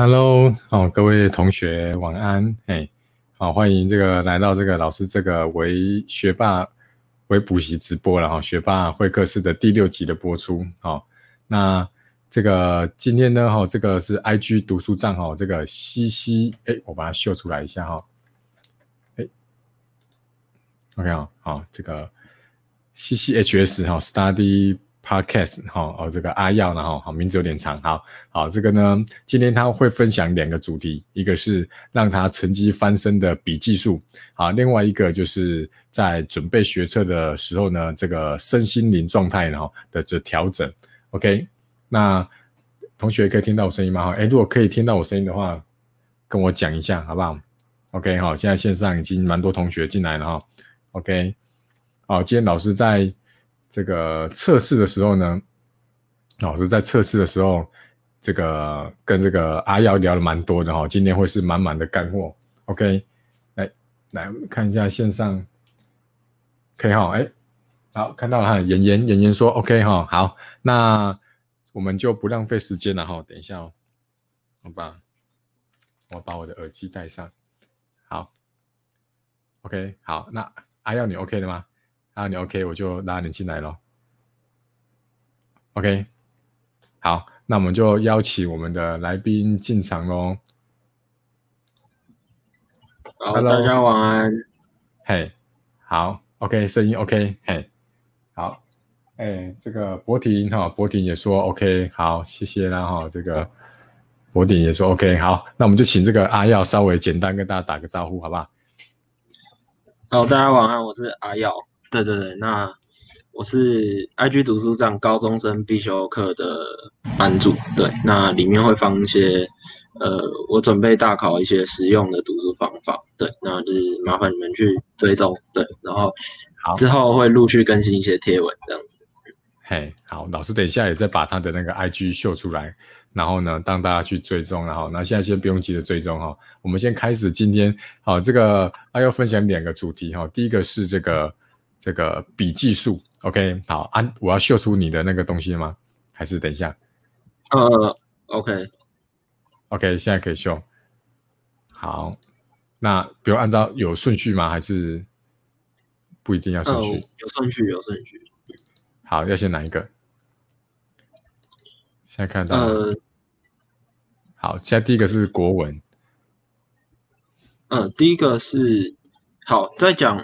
，Hello，哦，各位同学晚安，嘿，好，欢迎这个来到这个老师这个为学霸为补习直播了哈，学霸会客室的第六集的播出，好，那这个今天呢，哈，这个是 IG 读书账号，这个西西，哎，我把它秀出来一下哈，哎，OK 啊，好，这个西西 HS 哈，Study。Podcast 哈哦，这个阿耀呢哈，好名字有点长，好好这个呢，今天他会分享两个主题，一个是让他成绩翻身的笔记术，好，另外一个就是在准备学测的时候呢，这个身心灵状态然后的这调整。OK，那同学可以听到我声音吗？哈，哎，如果可以听到我声音的话，跟我讲一下好不好？OK，好，现在线上已经蛮多同学进来了哈。OK，好，今天老师在。这个测试的时候呢，老师在测试的时候，这个跟这个阿耀聊了蛮多的哈。今天会是满满的干货，OK？来来看一下线上，可以哈？哎，好，看到了哈。妍妍妍妍说 OK 哈，好，那我们就不浪费时间了哈。等一下哦，好吧，我把我的耳机戴上，好，OK，好，那阿耀你 OK 的吗？啊，你 OK，我就拉你进来咯。OK，好，那我们就邀请我们的来宾进场喽。好，大家晚安。嘿，好，OK，声音 OK，嘿，好，哎，这个博婷哈，博婷也说 OK，好，谢谢啦哈，这个博婷也说 OK，好，那我们就请这个阿耀稍微简单跟大家打个招呼，好不好？好，大家晚安，我是阿耀。对对对，那我是 IG 读书站高中生必修课的班主，对，那里面会放一些，呃，我准备大考一些实用的读书方法，对，那就是麻烦你们去追踪，对，然后好之后会陆续更新一些贴文这样子。嘿，好，老师等一下也再把他的那个 IG 秀出来，然后呢，让大家去追踪，然后那现在先不用急着追踪哈，我们先开始今天好这个要分享两个主题哈，第一个是这个。这个笔记术，OK，好，安，我要秀出你的那个东西吗？还是等一下？呃，OK，OK，现在可以秀。好，那比如按照有顺序吗？还是不一定要顺序？有顺序，有顺序。好，要先哪一个？现在看到。呃，好，现在第一个是国文。嗯，第一个是好，在讲，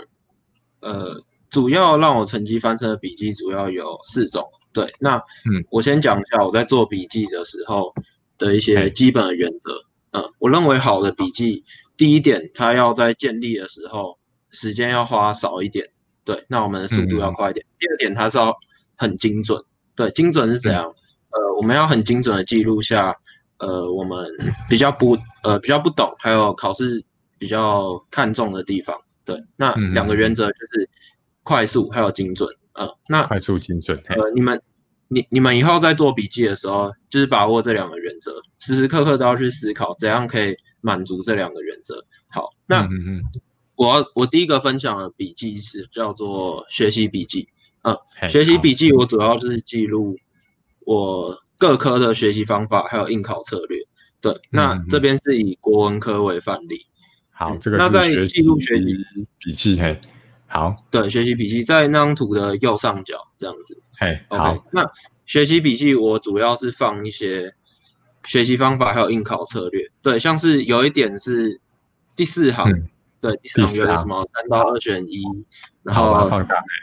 呃。主要让我成绩翻车的笔记主要有四种，对，那嗯，我先讲一下我在做笔记的时候的一些基本的原则。嗯，我认为好的笔记，第一点，它要在建立的时候时间要花少一点，对，那我们的速度要快一点。第二点，它是要很精准，对，精准是怎样？呃，我们要很精准的记录下，呃，我们比较不呃比较不懂，还有考试比较看重的地方，对，那两个原则就是。快速还有精准，呃，那快速精准，呃，你们，你你们以后在做笔记的时候，就是把握这两个原则，时时刻刻都要去思考怎样可以满足这两个原则。好，那嗯嗯，我我第一个分享的笔记是叫做学习笔记，嗯，学习笔记我主要是记录我各科的学习方法还有应考策略。对，那这边是以国文科为范例。好，这个那在记录学习笔记，嘿。好，对，学习笔记在那张图的右上角这样子。嘿，OK。那学习笔记我主要是放一些学习方法，还有应考策略。对，像是有一点是第四行，对，第四行有什么三到二选一，然后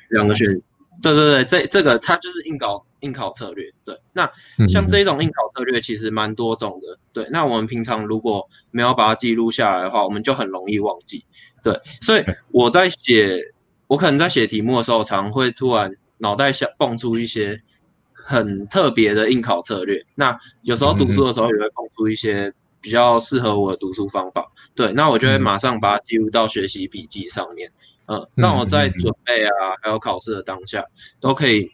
两个选。对对对，这这个它就是应考应考策略。对，那像这种应考策略其实蛮多种的。对，那我们平常如果没有把它记录下来的话，我们就很容易忘记。对，所以我在写。我可能在写题目的时候，常会突然脑袋想蹦出一些很特别的应考策略。那有时候读书的时候，也会蹦出一些比较适合我的读书方法。对，那我就会马上把它记录到学习笔记上面。嗯，让我在准备啊，还有考试的当下，都可以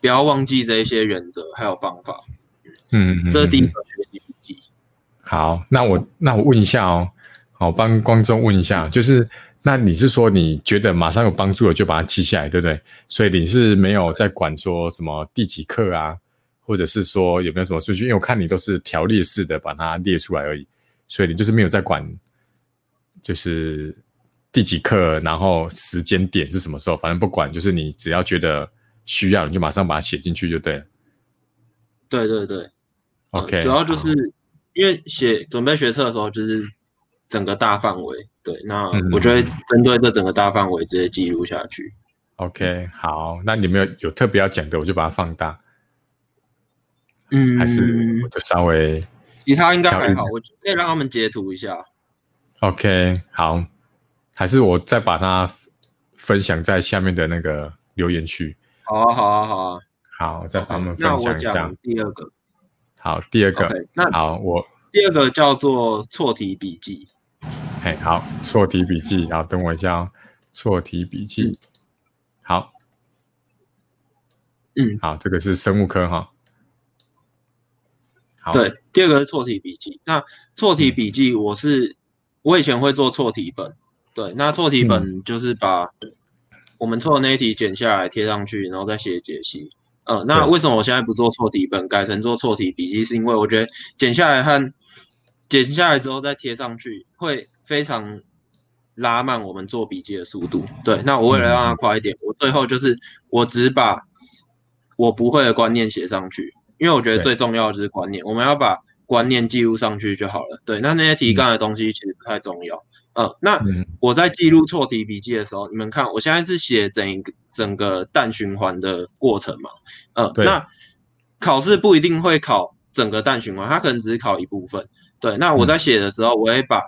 不要忘记这一些原则还有方法。嗯，这是第一个学习笔记。好，那我那我问一下哦，好，帮观众问一下，就是。那你是说你觉得马上有帮助了就把它记下来，对不对？所以你是没有在管说什么第几课啊，或者是说有没有什么顺序？因为我看你都是条列式的把它列出来而已，所以你就是没有在管，就是第几课，然后时间点是什么时候，反正不管，就是你只要觉得需要，你就马上把它写进去就对了。对对对，OK，主要就是因为写准备学测的时候，就是整个大范围。对，那我就会针对这整个大范围直接记录下去。OK，好，那你们有有特别要讲的，我就把它放大。嗯，还是我就稍微，其他应该还好，我可以让他们截图一下。OK，好，还是我再把它分享在下面的那个留言区。好啊，好啊，好啊，好，再他们分享一下。第二个，好，第二个，那好，我第二个叫做错题笔记。哎，好，错题笔记，好，等我一下哦。错题笔记，好，嗯，好，这个是生物科哈。好对，第二个是错题笔记。那错题笔记，我是我以前会做错题本。对，那错题本就是把我们错的那一题剪下来贴上去，然后再写解析。呃，那为什么我现在不做错题本，改成做错题笔记？是因为我觉得剪下来和剪下来之后再贴上去会。非常拉慢我们做笔记的速度。对，那我为了让它快一点，我最后就是我只把我不会的观念写上去，因为我觉得最重要的就是观念，我们要把观念记录上去就好了。对，那那些题干的东西其实不太重要。呃，那我在记录错题笔记的时候，你们看，我现在是写整一个整个氮循环的过程嘛？呃，那考试不一定会考整个氮循环，它可能只是考一部分。对，那我在写的时候，我会把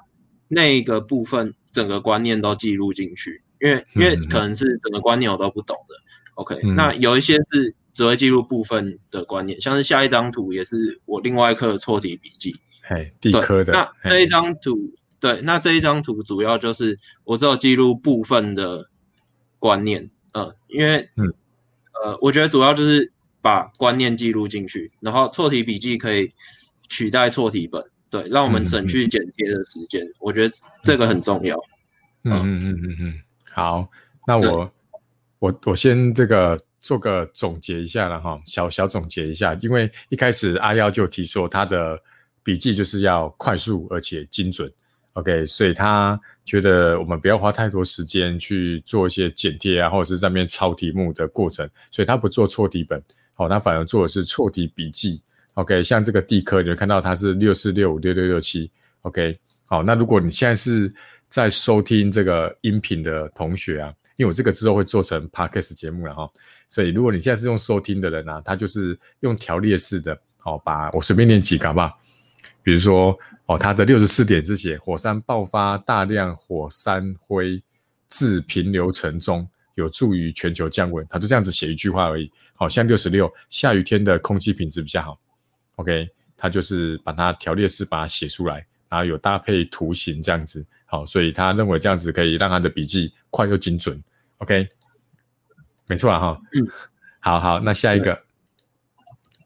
那个部分整个观念都记录进去，因为因为可能是整个观念我都不懂的。OK，那有一些是只会记录部分的观念，像是下一张图也是我另外一课错题笔记。嘿，地科的。那这一张图，对，那这一张图主要就是我只有记录部分的观念，嗯，因为嗯呃，我觉得主要就是把观念记录进去，然后错题笔记可以取代错题本。对，让我们省去剪贴的时间，我觉得这个很重要。嗯嗯嗯嗯嗯，好，那我我我先这个做个总结一下了哈，小小总结一下，因为一开始阿耀就提说他的笔记就是要快速而且精准，OK，所以他觉得我们不要花太多时间去做一些剪贴啊，或者是在那边抄题目的过程，所以他不做错题本，好，他反而做的是错题笔记。OK，像这个地科，你会看到它是六四六五六六六七。OK，好，那如果你现在是在收听这个音频的同学啊，因为我这个之后会做成 Podcast 节目了哈，所以如果你现在是用收听的人啊，他就是用条列式的，好，把我随便念几个好不好？比如说，哦，它的六十四点是写火山爆发，大量火山灰自平流层中，有助于全球降温，他就这样子写一句话而已。好像六十六，下雨天的空气品质比较好。OK，他就是把它条列式把它写出来，然后有搭配图形这样子，好，所以他认为这样子可以让他的笔记快又精准。OK，没错啊哈，嗯，好好，那下一个，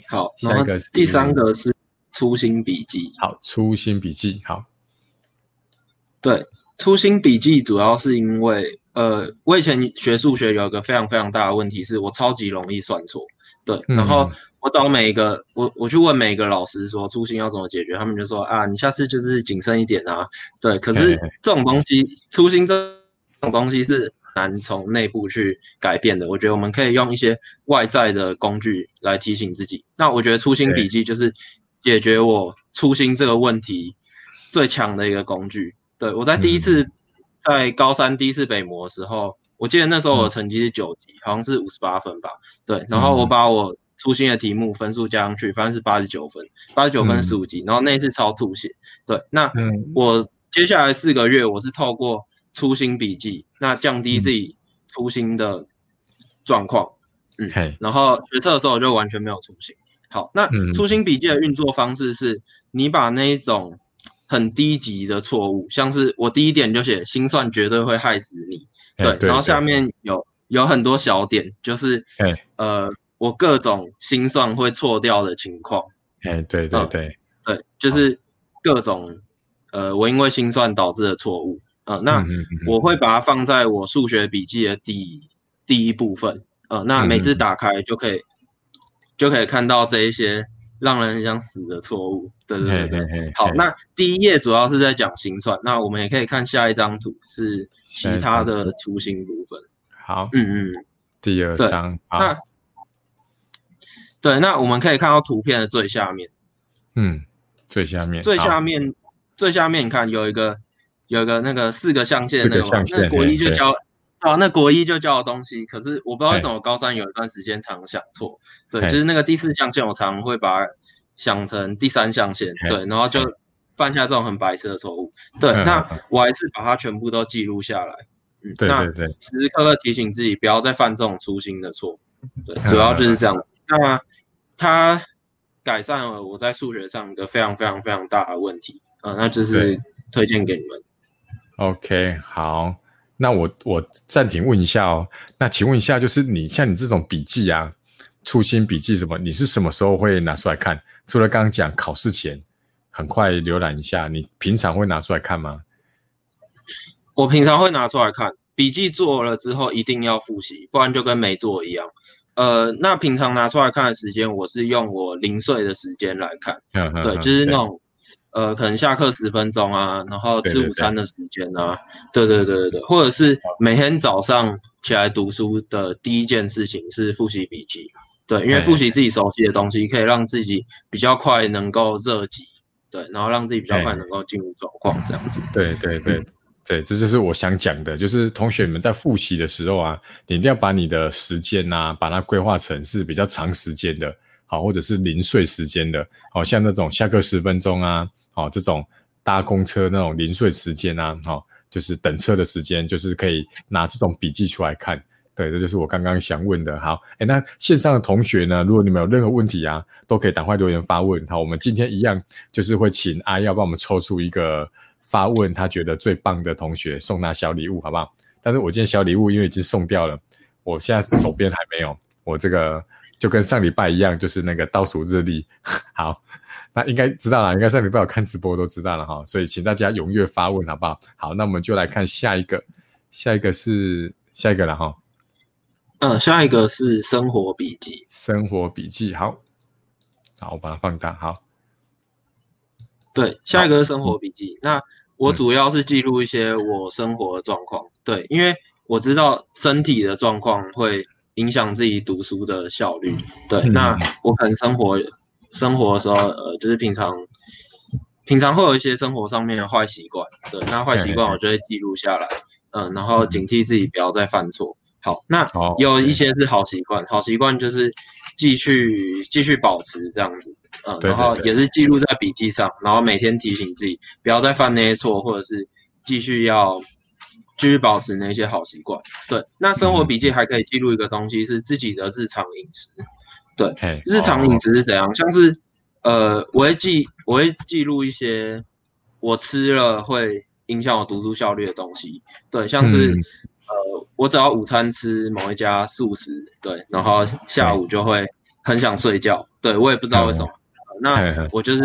好，下一个第三个是粗心笔记，好，粗心笔记，好，对，粗心笔记主要是因为，呃，我以前学数学有一个非常非常大的问题，是我超级容易算错。对，然后我找每一个我我去问每一个老师说粗心要怎么解决，他们就说啊，你下次就是谨慎一点啊。对，可是这种东西粗心这种东西是难从内部去改变的。我觉得我们可以用一些外在的工具来提醒自己。那我觉得粗心笔记就是解决我粗心这个问题最强的一个工具。对我在第一次在高三第一次北模的时候。我记得那时候我成绩是九级，好像是五十八分吧。对，然后我把我粗心的题目分数加上去，反正是八十九分，八十九分十五级。然后那一次超吐血。对，那我接下来四个月我是透过粗心笔记，那降低自己粗心的状况。嗯，然后学测的时候我就完全没有粗心。好，那粗心笔记的运作方式是，你把那一种很低级的错误，像是我第一点就写心算绝对会害死你。对，然后下面有有很多小点，就是呃，我各种心算会错掉的情况。哎，对对对对，就是各种呃，我因为心算导致的错误。呃，那我会把它放在我数学笔记的第第一部分。呃，那每次打开就可以就可以看到这一些让人很想死的错误。对对对对。好，那第一页主要是在讲心算，那我们也可以看下一张图是其他的雏形部分。好，嗯嗯，第二对章，那，对，那我们可以看到图片的最下面，嗯，最下面，最下面最下面你看有一个有一个那个四个象限的那个那国一就嘿教。啊，那国一就教的东西，可是我不知道为什么高三有一段时间常想错，对，就是那个第四象限，我常会把它想成第三象限，对，然后就犯下这种很白痴的错误，对，嗯那我还是把它全部都记录下来，嗯，对对对，时时刻刻提醒自己不要再犯这种粗心的错，对，嗯主要就是这样。那它改善了我在数学上一个非常非常非常大的问题，啊、那就是推荐给你们。OK，好，那我我暂停问一下哦。那请问一下，就是你像你这种笔记啊，初心笔记什么，你是什么时候会拿出来看？除了刚刚讲考试前很快浏览一下，你平常会拿出来看吗？我平常会拿出来看，笔记做了之后一定要复习，不然就跟没做一样。呃，那平常拿出来看的时间，我是用我零碎的时间来看，对，嗯嗯嗯就是那种呃，可能下课十分钟啊，然后吃午餐的时间啊，对对对对对，或者是每天早上起来读书的第一件事情是复习笔记，对，因为哎复习自己熟悉的东西，可以让自己比较快能够热级，对，然后让自己比较快哎能够进入状况，这样子。对对对对，这就是我想讲的，就是同学们在复习的时候啊，你一定要把你的时间呐、把它规划成是比较长时间的，好，或者是零碎时间的，好像那种下课十分钟啊，哦，这种搭公车那种零碎时间啊，好，就是等车的时间，就是可以拿这种笔记出来看。对，这就是我刚刚想问的。好，哎，那线上的同学呢，如果你们有任何问题啊，都可以赶快留言发问。好，我们今天一样就是会请阿耀帮我们抽出一个发问他觉得最棒的同学，送他小礼物，好不好？但是我今天小礼物因为已经送掉了，我现在手边还没有，我这个就跟上礼拜一样，就是那个倒数日历。好，那应该知道了，应该上礼拜有看直播都知道了哈，所以请大家踊跃发问，好不好？好，那我们就来看下一个，下一个是下一个了哈。嗯，下一个是生活笔记。生活笔记，好，好，我把它放大，好，对，下一个是生活笔记。那我主要是记录一些我生活的状况。对，因为我知道身体的状况会影响自己读书的效率。对，嗯那我可能生活生活的时候，呃，就是平常平常会有一些生活上面的坏习惯。对，那坏习惯我就会记录下来，嗯、然后警惕自己不要再犯错。好，那有一些是好习惯，好习惯就是继续继续保持这样子，嗯，然后也是记录在笔记上，然后每天提醒自己不要再犯那些错，或者是继续要继续保持那些好习惯。对，那生活笔记还可以记录一个东西是自己的日常饮食，对，嘿日常饮食是怎样？像是呃，我会记我会记录一些我吃了会影响我读书效率的东西，对，像是、嗯。呃，我只要午餐吃某一家素食，对，然后下午就会很想睡觉，对我也不知道为什么，呃那我就是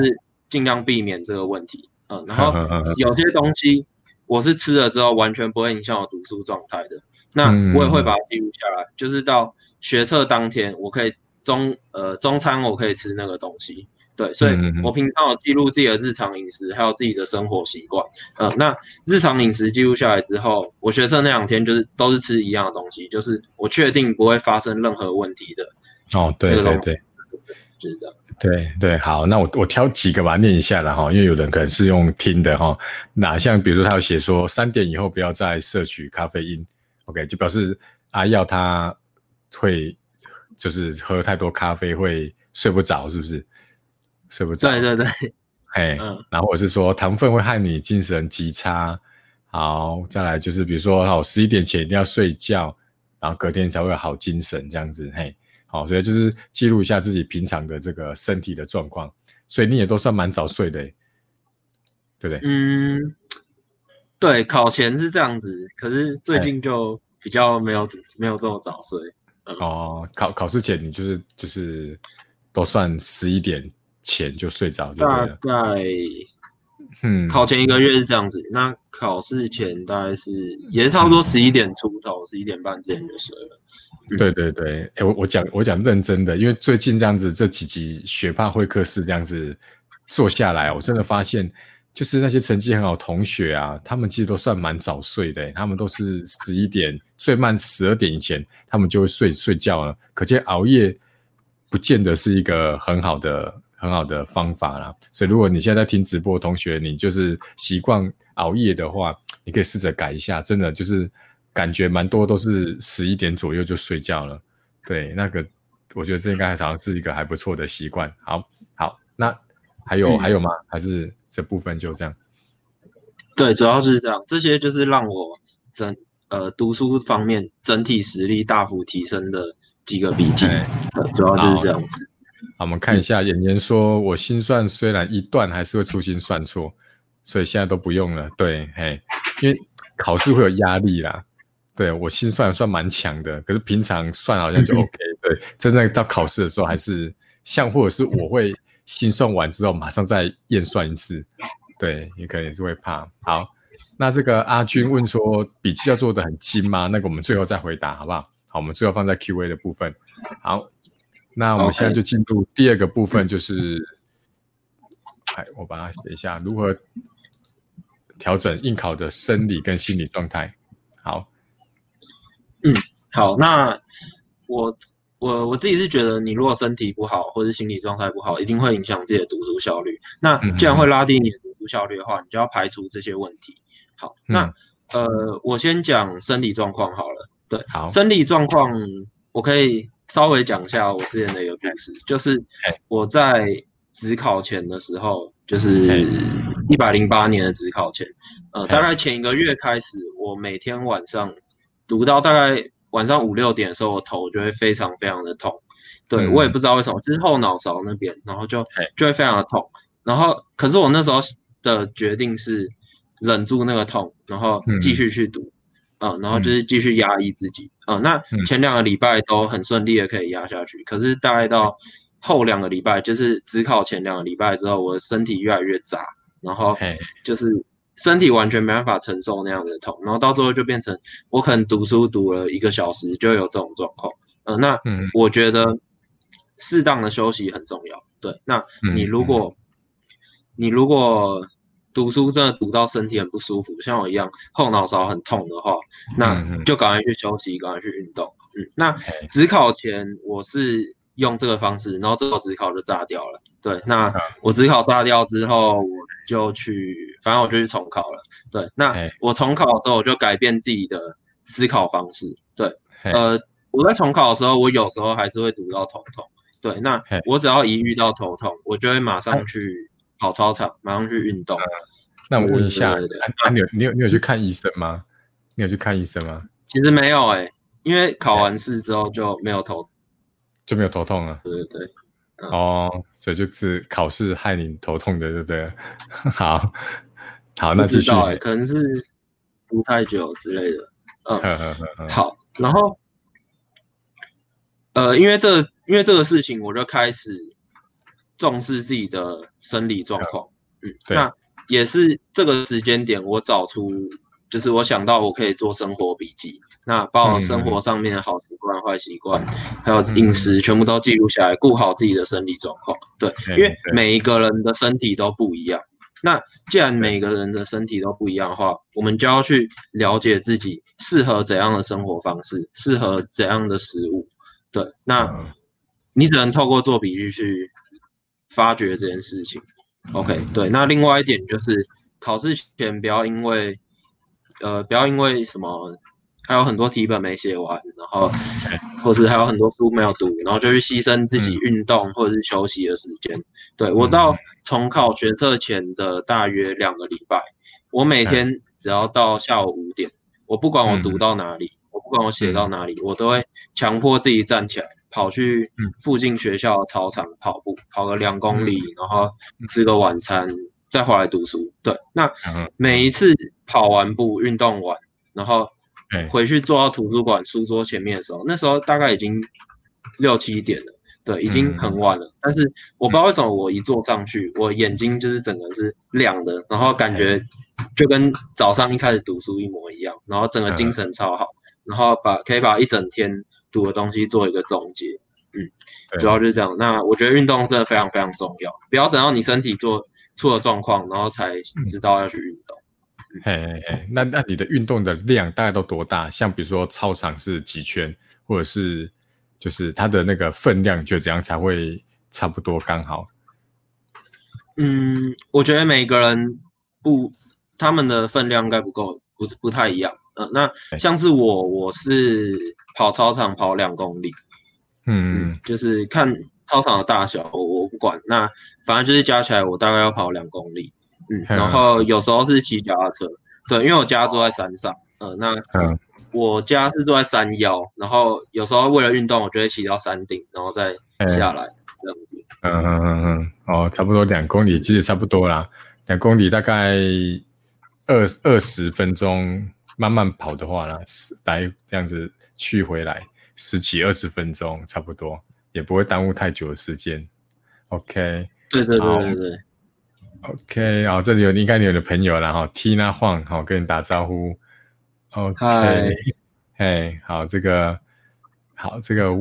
尽量避免这个问题，嗯、然后有些东西我是吃了之后完全不会影响我读书状态的，那嗯。我也会把它记录下来，就是到学测当天，我可以中呃中餐我可以吃那个东西，对，所以我平常有记录自己的日常饮食，还有自己的生活习惯，呃，那日常饮食记录下来之后，我学生那两天就是都是吃一样的东西，就是我确定不会发生任何问题的，哦，对对对。就是这样。对对，好，那我我挑几个吧念一下了哈，因为有人可能是用听的哈，哪像比如说他有写说三点以后不要再摄取咖啡因，OK，就表示啊要他会就是喝太多咖啡会睡不着，是不是？睡不着，对对对，嘿，嗯然后我是说糖分会害你精神极差。好，再来就是比如说，好，十一点前一定要睡觉，然后隔天才会有好精神，这样子，嘿，好，所以就是记录一下自己平常的这个身体的状况。所以你也都算蛮早睡的，对不对？嗯，对，考前是这样子，可是最近就比较没有没有这么早睡。哦，考考试前你就是就是都算十一点前就睡着大。概嗯，考前一个月是这样子，那考试前大概是也是差不多十一点出头，十一点半之前就睡了。对对对，哎，我我讲我讲认真的，因为最近这样子这几集学霸会客室这样子做下来，我真的发现，就是那些成绩很好同学啊，他们其实都算蛮早睡的，他们都是十一点最慢十二点以前，他们就会睡睡觉了。可见熬夜不见得是一个很好的。很好的方法啦，所以如果你现在在听直播，同学你就是习惯熬夜的话，你可以试着改一下。真的就是感觉蛮多都是十一点左右就睡觉了。对，那个我觉得这应该好像是一个还不错的习惯。好，好，那还有还有吗？还是这部分就这样？对，主要就是这样。这些就是让我整呃读书方面整体实力大幅提升的几个笔记。对，主要就是这样子。好，我们看一下，演员说：“我心算虽然一段，还是会粗心算错，所以现在都不用了。”对，嘿，因为考试会有压力啦。对我心算算蛮强的，可是平常算好像就 OK。对，真正到考试的时候，还是像或者是我会心算完之后马上再验算一次。对，你可能也是会怕。好，那这个阿军问说：“笔记要做的很精吗？”那个我们最后再回答好不好？好，我们最后放在 Q&A 的部分。好。那我们现在就进入第二个部分，就是，哎，我把它写一下，如何调整应考的生理跟心理状态。好，嗯，好，那我我我自己是觉得，你如果身体不好或者心理状态不好，一定会影响自己的读书效率。那既然会拉低你的读书效率的话，你就要排除这些问题。好，那呃，我先讲生理状况好了。对，好，生理状况我可以。稍微讲一下我之前的一个故事，就是我在职考前的时候，就是一百零八年的职考前，呃，大概前一个月开始，我每天晚上读到大概晚上五六点的时候，我头就会非常非常的痛，对我也不知道为什么，就是后脑勺那边，然后就就会非常的痛，然后可是我那时候的决定是忍住那个痛，然后继续去读。嗯，然后就是继续压抑自己，嗯，那前两个礼拜都很顺利的可以压下去，可是大概到后两个礼拜，就是只考前两个礼拜之后，我的身体越来越渣，然后就是身体完全没办法承受那样的痛，然后到最后就变成我可能读书读了一个小时就有这种状况，嗯，那我觉得适当的休息很重要，对，那你如果你如果读书真的读到身体很不舒服，像我一样后脑勺很痛的话，那就赶快去休息，赶快去运动。嗯，那只考前我是用这个方式，然后这个只考就炸掉了。对，那我只考炸掉之后，我就去，反正我就去重考了。对，那我重考的时候，我就改变自己的思考方式。对，呃，我在重考的时候，我有时候还是会读到头痛。对，那我只要一遇到头痛，我就会马上去。跑操场，马上去运动。那我问一下，啊，你有你有你有去看医生吗？你有去看医生吗？其实没有哎，因为考完试之后就没有头，就没有头痛了。对对对。哦，所以就是考试害你头痛的，对不对？好，好，那继续。可能是读太久之类的。嗯，好。然后，呃，因为这因为这个事情，我就开始。重视自己的生理状况，嗯，那也是这个时间点，我找出就是我想到我可以做生活笔记，那把我生活上面的好习惯、坏习惯，还有饮食全部都记录下来，顾好自己的生理状况。对，因为每一个人的身体都不一样，那既然每个人的身体都不一样的话，我们就要去了解自己适合怎样的生活方式，适合怎样的食物。对，那你只能透过做笔记去。发掘这件事情，OK，对。那另外一点就是考试前不要因为，呃，不要因为什么，还有很多题本没写完，然后，或是还有很多书没有读，然后就去牺牲自己运动或者是休息的时间。对我到重考学测前的大约两个礼拜，我每天只要到下午五点，我不管我读到哪里，我不管我写到哪里，我都会强迫自己站起来。跑去附近学校操场跑步，跑个两公里，然后吃个晚餐，再回来读书。对，那每一次跑完步、运动完，然后回去坐到图书馆书桌前面的时候，那时候大概已经六七点了。对，已经很晚了。但是我不知道为什么我一坐上去，我眼睛就是整个是亮的，然后感觉就跟早上一开始读书一模一样，然后整个精神超好，然后把可以把一整天读的东西做一个总结。嗯，主要就是这样。那我觉得运动真的非常非常重要，不要等到你身体做出了状况，然后才知道要去运动。嘿嘿嘿，那那你的运动的量大概都多大？像比如说操场是几圈，或者是就是它的那个分量，就怎样才会差不多刚好？嗯，我觉得每个人不他们的分量应该不够，不不太一样。呃，那像是我，我是跑操场跑两公里，嗯嗯，就是看操场的大小，不管，那反正就是加起来我大概要跑两公里。嗯，然后有时候是骑脚踏车，对，因为我家住在山上，呃，那我家是住在山腰，然后有时候为了运动，我就会骑到山顶，然后再下来这样子。嗯嗯嗯嗯，哦，差不多两公里，其实差不多啦，两公里大概二二十分钟，慢慢跑的话呢，来这样子去回来十几二十分钟，差不多也不会耽误太久的时间。OK，对对对对对。OK，哦，这里有应该你有的朋友然后，Tina 晃，好跟你打招呼。OK，嘿，好，这个好，这个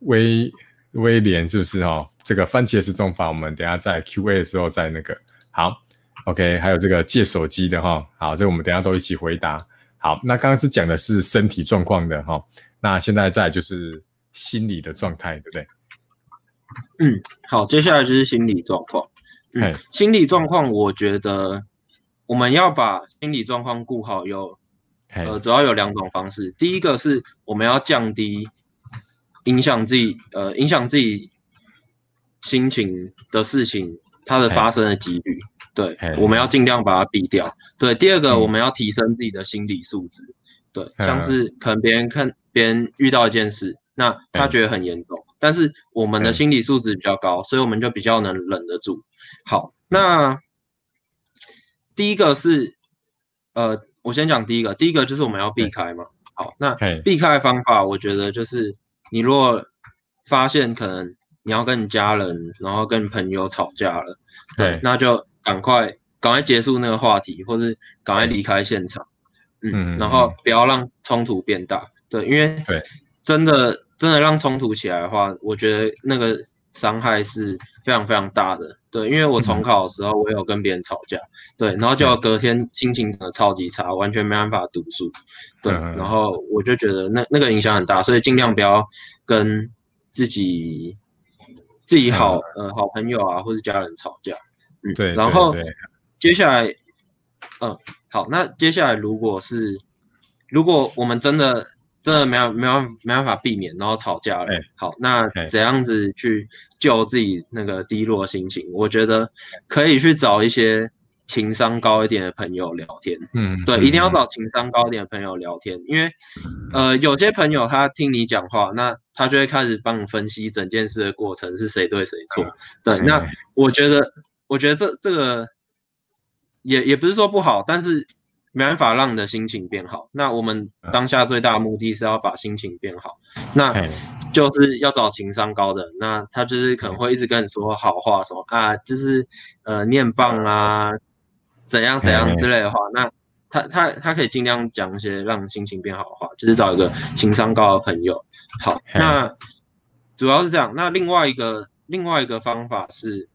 威威廉是不是哦？这个番茄时钟法，我们等下在 Q&A 的时候再那个好。OK，还有这个借手机的哈，好，这个我们等下都一起回答。好，那刚刚是讲的是身体状况的哈，那现在在就是心理的状态，对不对？嗯，好，接下来就是心理状况。嗯，心理状况，我觉得我们要把心理状况顾好，有呃，主要有两种方式。第一个是我们要降低影响自己呃影响自己心情的事情它的发生的几率，对，我们要尽量把它避掉。对，第二个我们要提升自己的心理素质，对，像是可能别人看别人遇到一件事，那他觉得很严重。但是我们的心理素质比较高，所以我们就比较能忍得住。好，那第一个是，呃，我先讲第一个，第一个就是我们要避开嘛。好，那避开方法，我觉得就是你如果发现可能你要跟你家人，然后跟朋友吵架了，对，那就赶快赶快结束那个话题，或是赶快离开现场。嗯，然后不要让冲突变大。对，因为对，真的。真的让冲突起来的话，我觉得那个伤害是非常非常大的。对，因为我重考的时候，我有跟别人吵架，对，然后就隔天心情真的超级差，完全没办法读书。对，然后我就觉得那那个影响很大，所以尽量不要跟自己自己好呃好朋友啊或者家人吵架。嗯，对。然后接下来，嗯，好，那接下来如果是如果我们真的。真的没有没有没办法避免，然后吵架了。好，那怎样子去救自己那个低落心情？我觉得可以去找一些情商高一点的朋友聊天。嗯，对，一定要找情商高一点的朋友聊天，因为呃，有些朋友他听你讲话，那他就会开始帮你分析整件事的过程是谁对谁错。对，那我觉得我觉得这这个也也不是说不好，但是。没办法让你的心情变好。那我们当下最大的目的是要把心情变好，那就是要找情商高的。那他就是可能会一直跟你说好话，什么啊，就是呃你很棒啊，怎样怎样之类的话。那他他他可以尽量讲一些让心情变好的话，就是找一个情商高的朋友。好，那主要是这样。那另外一个另外一个方法是，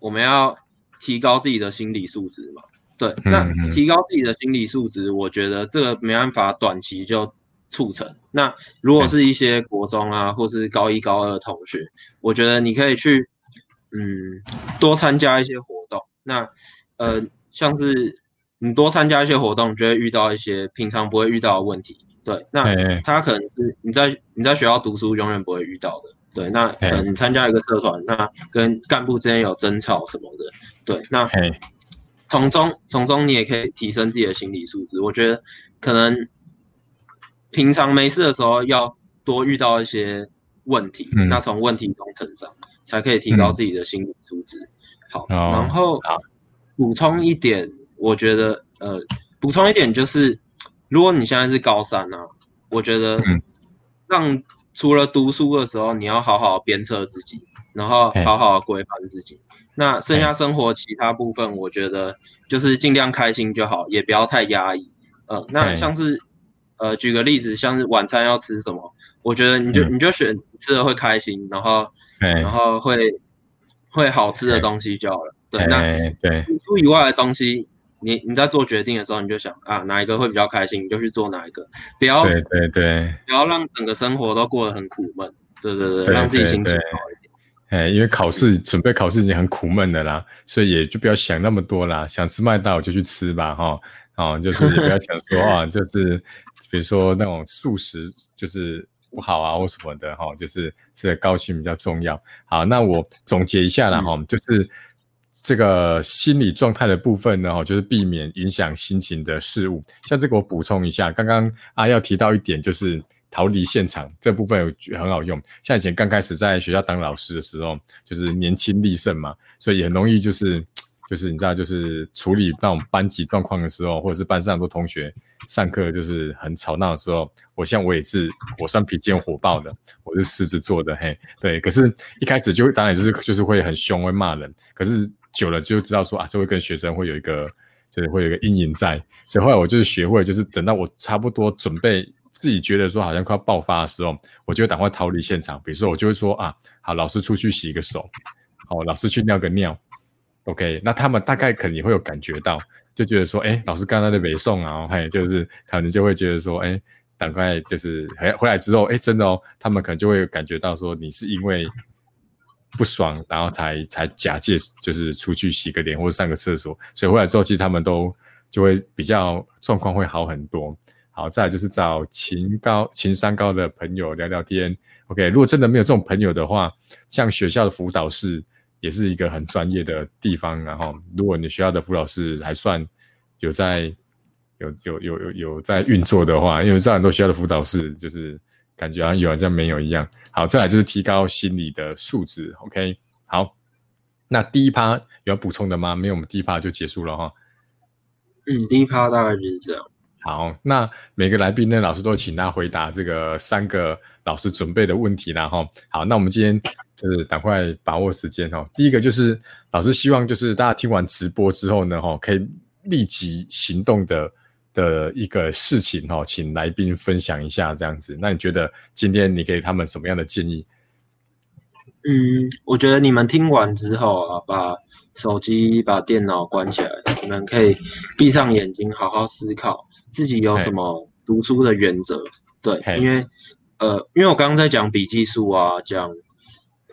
我们要提高自己的心理素质嘛。对，那提高自己的心理素质，我觉得这个没办法短期就促成。那如果是一些国中啊，或是高一高二的同学，我觉得你可以去，嗯，多参加一些活动。那呃，像是你多参加一些活动，就会遇到一些平常不会遇到的问题。对，那他可能是你在你在学校读书永远不会遇到的。对，那可能你参加一个社团，那跟干部之间有争吵什么的。对，那。从中，从中你也可以提升自己的心理素质。我觉得可能平常没事的时候要多遇到一些问题，那从问题中成长，才可以提高自己的心理素质。好，然后补充一点，我觉得呃，补充一点就是，如果你现在是高三呢，我觉得让除了读书的时候，你要好好鞭策自己，然后好好规范自己。那剩下生活其他部分，我觉得就是尽量开心就好，也不要太压抑。呃，那像是呃，举个例子，像是晚餐要吃什么，我觉得你就你就选吃的会开心，然后然后会会好吃的东西就好了。对，那对读书以外的东西。你你在做决定的时候，你就想啊，哪一个会比较开心，你就去做哪一个，不要对对对，不要让整个生活都过得很苦闷，对对对，让自己心情好一点。哎，因为考试准备考试已经很苦闷的啦，所以也就不要想那么多啦，想吃麦当劳就去吃吧，哈，哦，就是也不要想说 啊，就是比如说那种素食就是不好啊或什么的，哈，就是吃的高兴比较重要。好，那我总结一下啦，哈，就是。这个心理状态的部分呢，哈，就是避免影响心情的事物。像这个，我补充一下，刚刚阿耀提到一点，就是逃离现场这部分有很好用。像以前刚开始在学校当老师的时候，就是年轻力盛嘛，所以很容易就是就是你知道，就是处理那种班级状况的时候，或者是班上很多同学上课就是很吵闹的时候，我像我也是，我算脾气火爆的，我是狮子座的，嘿，对。可是一开始就当然就是就是会很凶，会骂人，可是。久了就知道说啊，就会跟学生会有一个，就是会有一个阴影在。所以后来我就是学会，就是等到我差不多准备自己觉得说好像快要爆发的时候，我就赶快逃离现场。比如说我就会说啊，好，老师出去洗个手，好，老师去尿个尿，OK。那他们大概可能也会有感觉到，就觉得说，哎，老师刚刚的北送啊，嘿，就是可能就会觉得说，哎，赶快就是回回来之后，哎，真的哦，他们可能就会感觉到说，你是因为。不爽，然后才才假借就是出去洗个脸或者上个厕所，所以回来之后，其实他们都就会比较状况会好很多。好，再来就是找情高情商高的朋友聊聊天。OK，如果真的没有这种朋友的话，像学校的辅导室也是一个很专业的地方。然后，如果你学校的辅导室还算有在有有有有有在运作的话，因为很多学校的辅导室就是。感觉好像有，好像没有一样。好，再来就是提高心理的素质。OK，好，那第一趴有要补充的吗？没有，我们第一趴就结束了哈。嗯，第一趴大概就是这样。好，那每个来宾呢，老师都请他回答这个三个老师准备的问题啦哈。好，那我们今天就是赶快把握时间哈。第一个就是老师希望就是大家听完直播之后呢哈，可以立即行动的。的一个事情哈，请来宾分享一下这样子。那你觉得今天你给他们什么样的建议？嗯，我觉得你们听完之后啊，把手机、把电脑关起来，你们可以闭上眼睛，好好思考自己有什么读书的原则。对，因为呃，因为我刚刚在讲笔记术啊，讲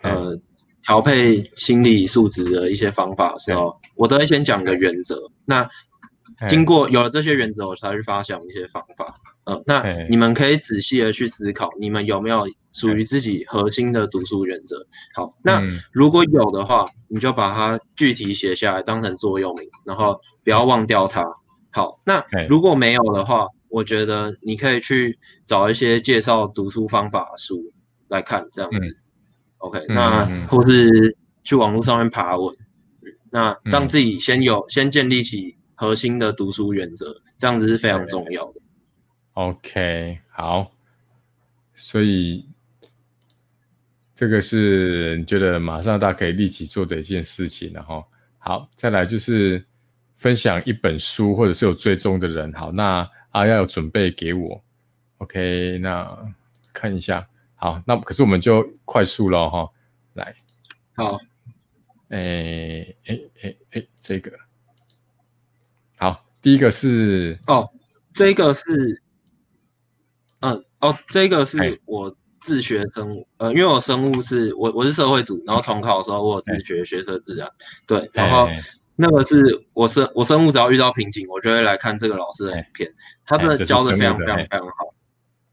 呃调配心理素质的一些方法的时候，我都会先讲个原则。那经过有了这些原则，我才去发想一些方法。呃，那你们可以仔细的去思考，你们有没有属于自己核心的读书原则？好，那如果有的话，你就把它具体写下来，当成座右铭，然后不要忘掉它。好，那如果没有的话，我觉得你可以去找一些介绍读书方法的书来看，这样子。OK，那或是去网络上面爬文，那让自己先有先建立起。核心的读书原则，这样子是非常重要的。OK，好，所以这个是你觉得马上大家可以立即做的一件事情，然后好，再来就是分享一本书，或者是有追踪的人，好，那啊要有准备给我，OK，那看一下，好，那可是我们就快速了哈，来，好，哎哎哎哎，这个。好，第一个是哦，这个是，嗯，哦，这个是我自学生物，呃，因为我生物是我我是社会组，然后重考的时候我自学学社自然，对，然后那个是我生我生物只要遇到瓶颈，我就会来看这个老师的影片，他真的教的非常非常非常好，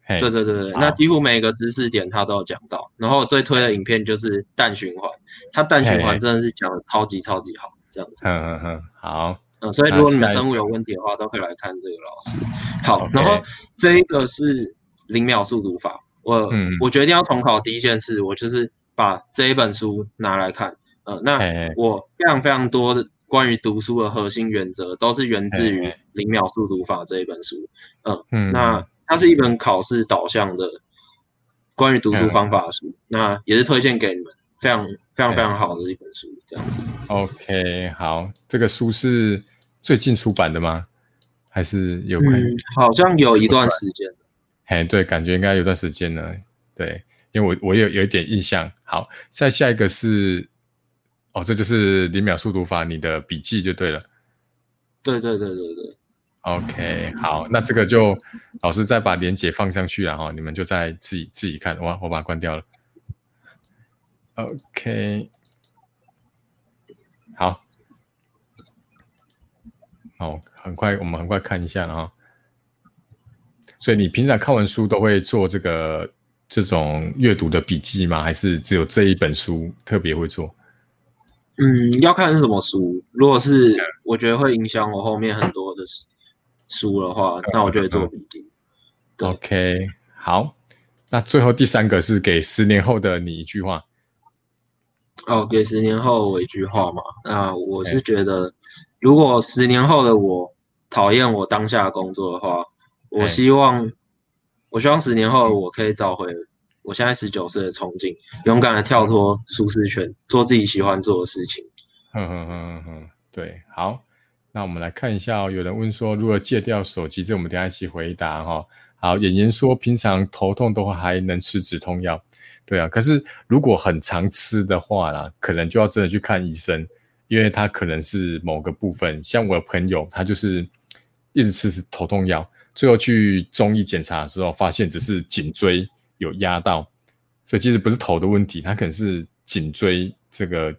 对对对对，那几乎每个知识点他都有讲到，然后最推的影片就是氮循环，他氮循环真的是讲的超级超级好，这样子，嗯嗯嗯，好。嗯，所以如果你们生物有问题的话，都可以来看这个老师。好，然后这一个是零秒速读法。我我决定要重考第一件事，我就是把这一本书拿来看。呃，那我非常非常多的关于读书的核心原则，都是源自于零秒速读法这一本书。嗯嗯，那它是一本考试导向的关于读书方法的书，那也是推荐给你们，非常非常非常好的一本书，这样子。OK，好，这个书是最近出版的吗？还是有？嗯，好像有一段时间。嘿，对，感觉应该有段时间了。对，因为我我有有一点印象。好，再下一个是，哦，这就是零秒速读法，你的笔记就对了。对对对对对。OK，好，那这个就老师再把连接放上去了哈，你们就再自己自己看。哇我把它关掉了。OK，好，好，很快我们很快看一下了哈。所以你平常看完书都会做这个这种阅读的笔记吗？还是只有这一本书特别会做？嗯，要看是什么书。如果是我觉得会影响我后面很多的。书的话，那我就会做笔记。OK，好，那最后第三个是给十年后的你一句话。哦，给十年后我一句话嘛？那我是觉得，如果十年后的我讨厌我当下的工作的话，我希望，我希望十年后我可以找回我现在十九岁的憧憬，勇敢的跳脱舒适圈，做自己喜欢做的事情。哼哼哼哼，对，好。那我们来看一下哦，有人问说如何戒掉手机，这我们等下一起回答哈。好，演员说平常头痛都还能吃止痛药，对啊，可是如果很常吃的话啦，可能就要真的去看医生，因为他可能是某个部分，像我的朋友，他就是一直吃头痛药，最后去中医检查的时候，发现只是颈椎有压到，所以其实不是头的问题，他可能是颈椎这个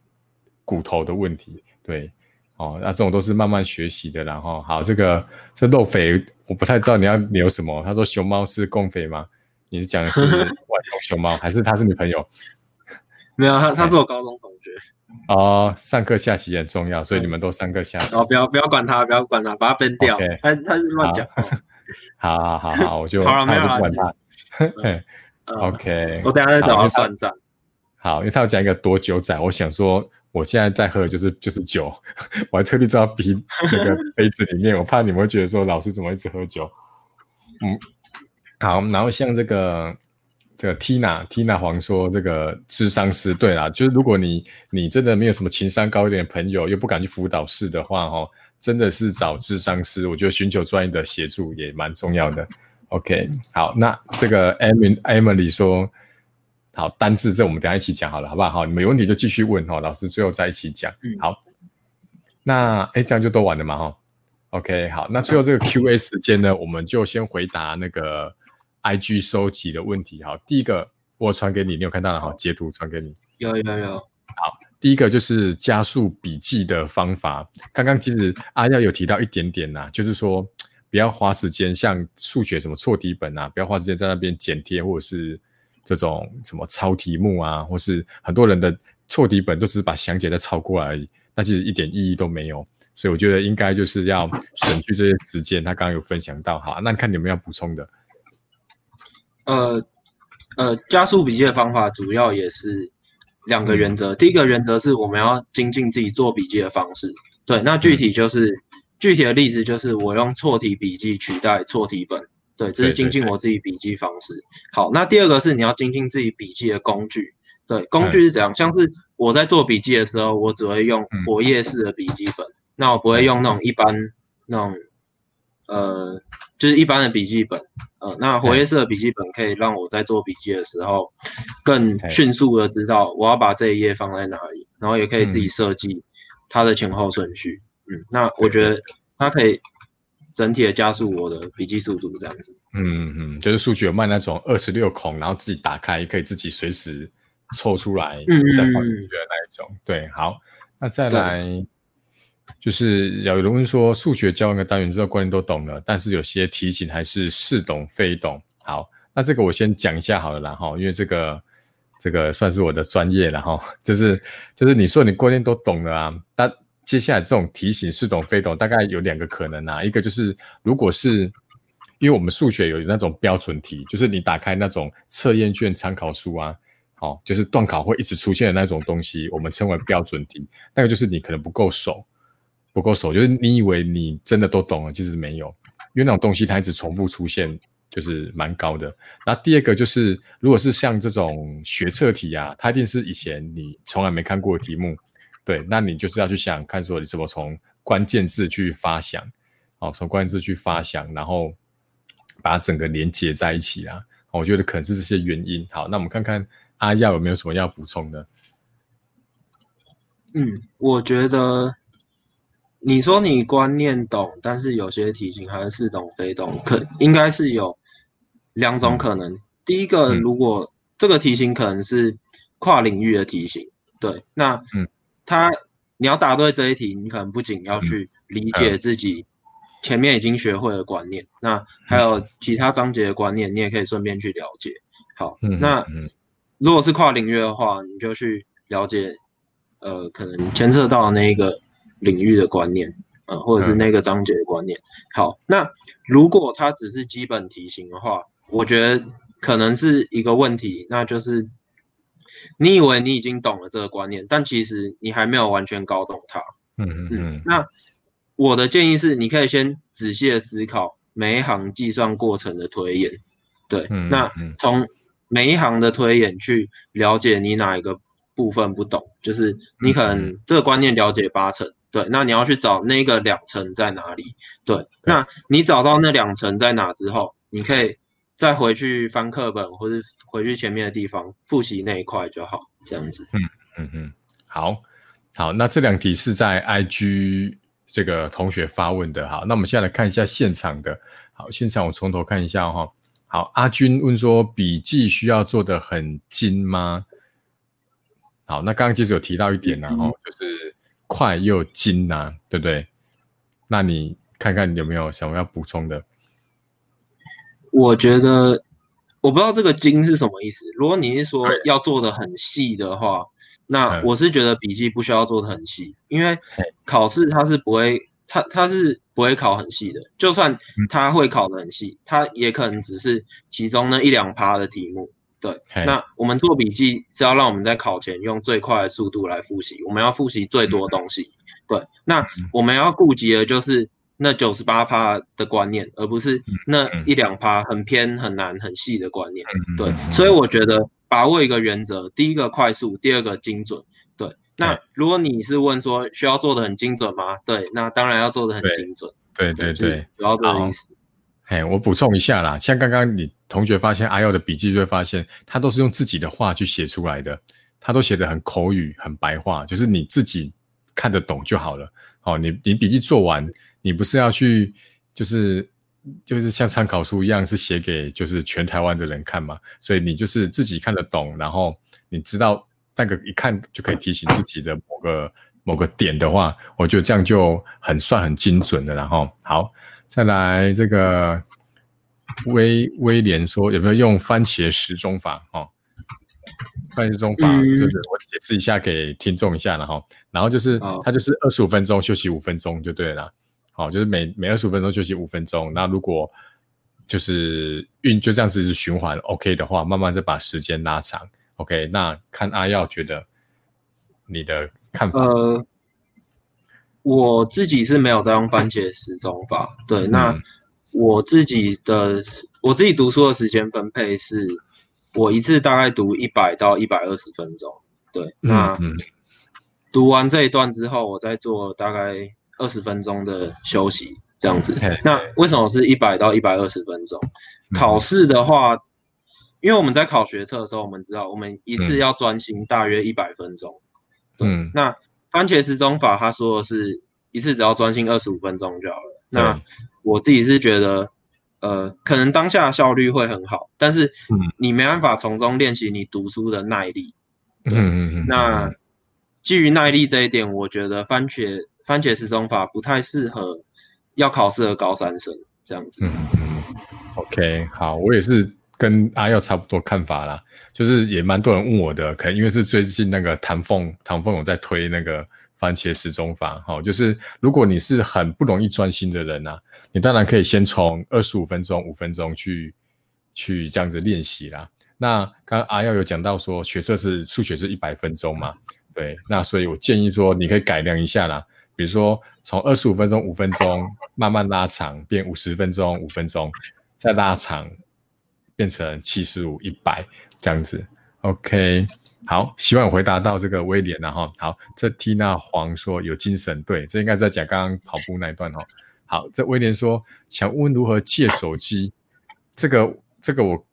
骨头的问题，对。哦，那这种都是慢慢学习的，然后好，这个这肉肥我不太知道你要留什么。他说熊猫是共肥吗？你是讲的是 外头熊猫，还是他是女朋友？没有，他他是我高中同学。哦，上课下棋很重要，所以你们都上课下棋。哦，不要不要管他，不要管他，把他分掉。他他是乱讲。好 好好好，我就 好了，没有管他。OK，我等下再找他算账。好，因为他要讲一个多久仔，我想说。我现在在喝的就是就是酒，我还特地知道比那个杯子里面，我怕你们会觉得说老师怎么一直喝酒。嗯，好，然后像这个这个 Tina Tina 黄说这个智商师，对啦，就是如果你你真的没有什么情商高一点的朋友，又不敢去辅导室的话，哦，真的是找智商师，我觉得寻求专业的协助也蛮重要的。OK，好，那这个 Emily Emily 说。好，单字这我们等下一起讲好了，好不好？好，你们有问题就继续问哈，老师最后再一起讲。嗯，好。那哎，这样就都完了嘛哈？OK，好。那最后这个 Q&A 时间呢，我们就先回答那个 IG 收集的问题。好，第一个我传给你，你有看到了哈？截图传给你。有有有。好，第一个就是加速笔记的方法。刚刚其实阿耀有提到一点点呐，就是说不要花时间，像数学什么错题本啊，不要花时间在那边剪贴或者是。这种什么抄题目啊，或是很多人的错题本都只是把详解再抄过来而已，那其实一点意义都没有。所以我觉得应该就是要省去这些时间。他刚刚有分享到，哈，那你看有没有要补充的。呃呃，加速笔记的方法主要也是两个原则。第一个原则是我们要精进自己做笔记的方式。对，那具体就是具体的例子就是我用错题笔记取代错题本。对，这是精进我自己笔记方式。好，那第二个是你要精进自己笔记的工具。对，工具是怎样？像是我在做笔记的时候，我只会用活页式的笔记本，那我不会用那种一般那种呃，就是一般的笔记本。呃，那活页式的笔记本可以让我在做笔记的时候更迅速的知道我要把这一页放在哪里，然后也可以自己设计它的前后顺序。嗯，那我觉得它可以。整体的加速我的笔记速度这样子，嗯嗯，就是数据有卖那种二十六孔，然后自己打开可以自己随时抽出来再放进去的那一种。对，好，那再来就是有人问说，数学教完个单元之后观念都懂了，但是有些题型还是似懂非懂。好，那这个我先讲一下好了啦哈，因为这个这个算是我的专业了哈，就是就是你说你观念都懂了啊，但接下来这种题型似懂非懂，大概有两个可能啊。一个就是，如果是因为我们数学有那种标准题，就是你打开那种测验卷参考书啊，好，就是段考会一直出现的那种东西，我们称为标准题。那个就是你可能不够熟，不够熟，就是你以为你真的都懂了，其实没有，因为那种东西它一直重复出现，就是蛮高的。那第二个就是，如果是像这种学测题啊，它一定是以前你从来没看过的题目，对，那你就是要去想看说你怎么从关键字去发想，哦，从关键字去发想，然后把整个连接在一起啊。我觉得可能是这些原因。好，那我们看看阿耀有没有什么要补充的。嗯，我觉得你说你观念懂，但是有些题型还是似懂非懂，可应该是有两种可能。第一个，如果这个题型可能是跨领域的题型，对，那嗯，他你要答对这一题，你可能不仅要去理解自己前面已经学会的观念，那还有其他章节的观念，你也可以顺便去了解。好，那如果是跨领域的话，你就去了解。呃，可能牵涉到那个领域的观念，呃，或者是那个章节的观念。好，那如果它只是基本题型的话，我觉得可能是一个问题，那就是你以为你已经懂了这个观念，但其实你还没有完全搞懂它。嗯嗯嗯。那我的建议是，你可以先仔细的思考每一行计算过程的推演，对，那从每一行的推演去了解你哪一个。部分不懂，就是你可能这个观念了解八成，对，那你要去找那个两层在哪里，对，那你找到那两层在哪之后，你可以再回去翻课本，或者回去前面的地方复习那一块就好，这样子。嗯嗯嗯，好，好，那这两题是在 IG 这个同学发问的，好，那我们现在来看一下现场的，好，现场我从头看一下哈，好，阿军问说笔记需要做的很精吗？好，那刚刚其实有提到一点，然后就是快又精呐，对不对？那你看看有没有想要补充的？我觉得我不知道这个精是什么意思。如果你是说要做的很细的话，那我是觉得笔记不需要做的很细，因为考试它是不会，它它是不会考很细的。就算它会考的很细，它也可能只是其中那一两趴的题目。对，那我们做笔记是要让我们在考前用最快的速度来复习，我们要复习最多东西。对，那我们要顾及的就是那九十八趴的观念，而不是那一两趴很偏、很难、很细的观念。对，所以我觉得把握一个原则：第一个快速，第二个精准。对，那如果你是问说需要做的很精准吗？对，那当然要做的很精准。对对对，主要这个意思。哎，我补充一下啦，像刚刚你同学发现阿耀的笔记，就会发现他都是用自己的话去写出来的，他都写的很口语、很白话，就是你自己看得懂就好了。哦，你你笔记做完，你不是要去，就是就是像参考书一样，是写给就是全台湾的人看嘛？所以你就是自己看得懂，然后你知道那个一看就可以提醒自己的某个某个点的话，我觉得这样就很算很精准的。然后好。再来这个威威廉说有没有用番茄时钟法？哦，番茄时钟法就是我解释一下给听众一下了哈。然后就是它就是二十五分钟休息五分钟就对了。好，就是每每二十五分钟休息五分钟。那如果就是运就这样子是循环 OK 的话，慢慢再把时间拉长。OK，那看阿耀觉得你的看法。我自己是没有在用番茄时钟法，对，那我自己的我自己读书的时间分配是，我一次大概读一百到一百二十分钟，对，那读完这一段之后，我再做大概二十分钟的休息，这样子。那为什么是一百到一百二十分钟？考试的话，因为我们在考学测的时候，我们知道我们一次要专心大约一百分钟，嗯，那。番茄时钟法，他说的是一次只要专心二十五分钟就好了。那我自己是觉得，呃，可能当下效率会很好，但是你没办法从中练习你读书的耐力。嗯嗯嗯。那基于耐力这一点，我觉得番茄番茄时钟法不太适合要考试的高三生这样子。嗯嗯。OK，好，我也是跟阿耀差不多看法啦。就是也蛮多人问我的，可能因为是最近那个唐凤，唐凤有在推那个番茄时钟法，哈，就是如果你是很不容易专心的人呐，你当然可以先从二十五分钟、五分钟去去这样子练习啦。那刚刚阿耀有讲到说，学测是数学是一百分钟嘛，对，那所以我建议说，你可以改良一下啦，比如说从二十五分钟、五分钟慢慢拉长，变五十分钟、五分钟。再拉长变成七十五、一百这样子。OK，好，希望回答到这个威廉了哈。好，这缇娜黄说有精神，对，这应该在讲刚刚跑步那一段哈。好，这威廉说想问如何借手机，这个这个我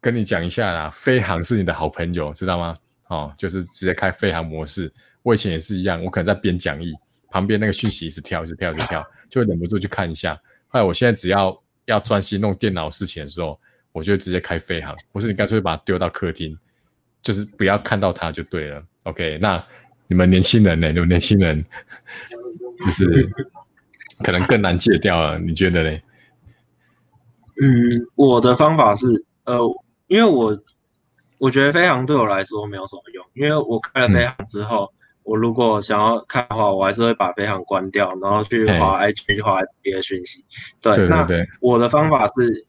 跟你讲一下啦。飞航是你的好朋友，知道吗？哦，就是直接开飞航模式。我以前也是一样，我可能在编讲义，旁边那个讯息一直跳，一直跳，一直跳，就会忍不住去看一下。后来我现在只要要专心弄电脑事情的时候，我就直接开飞航，或是你干脆把它丢到客厅，就是不要看到它就对了。OK，那你们年轻人呢？你们年轻人 就是。可能更难戒掉了，你觉得呢？嗯，我的方法是，呃，因为我我觉得飞航对我来说没有什么用，因为我开了飞航之后，我如果想要看的话，我还是会把飞航关掉，然后去划 IG 划别的讯息。对，那我的方法是，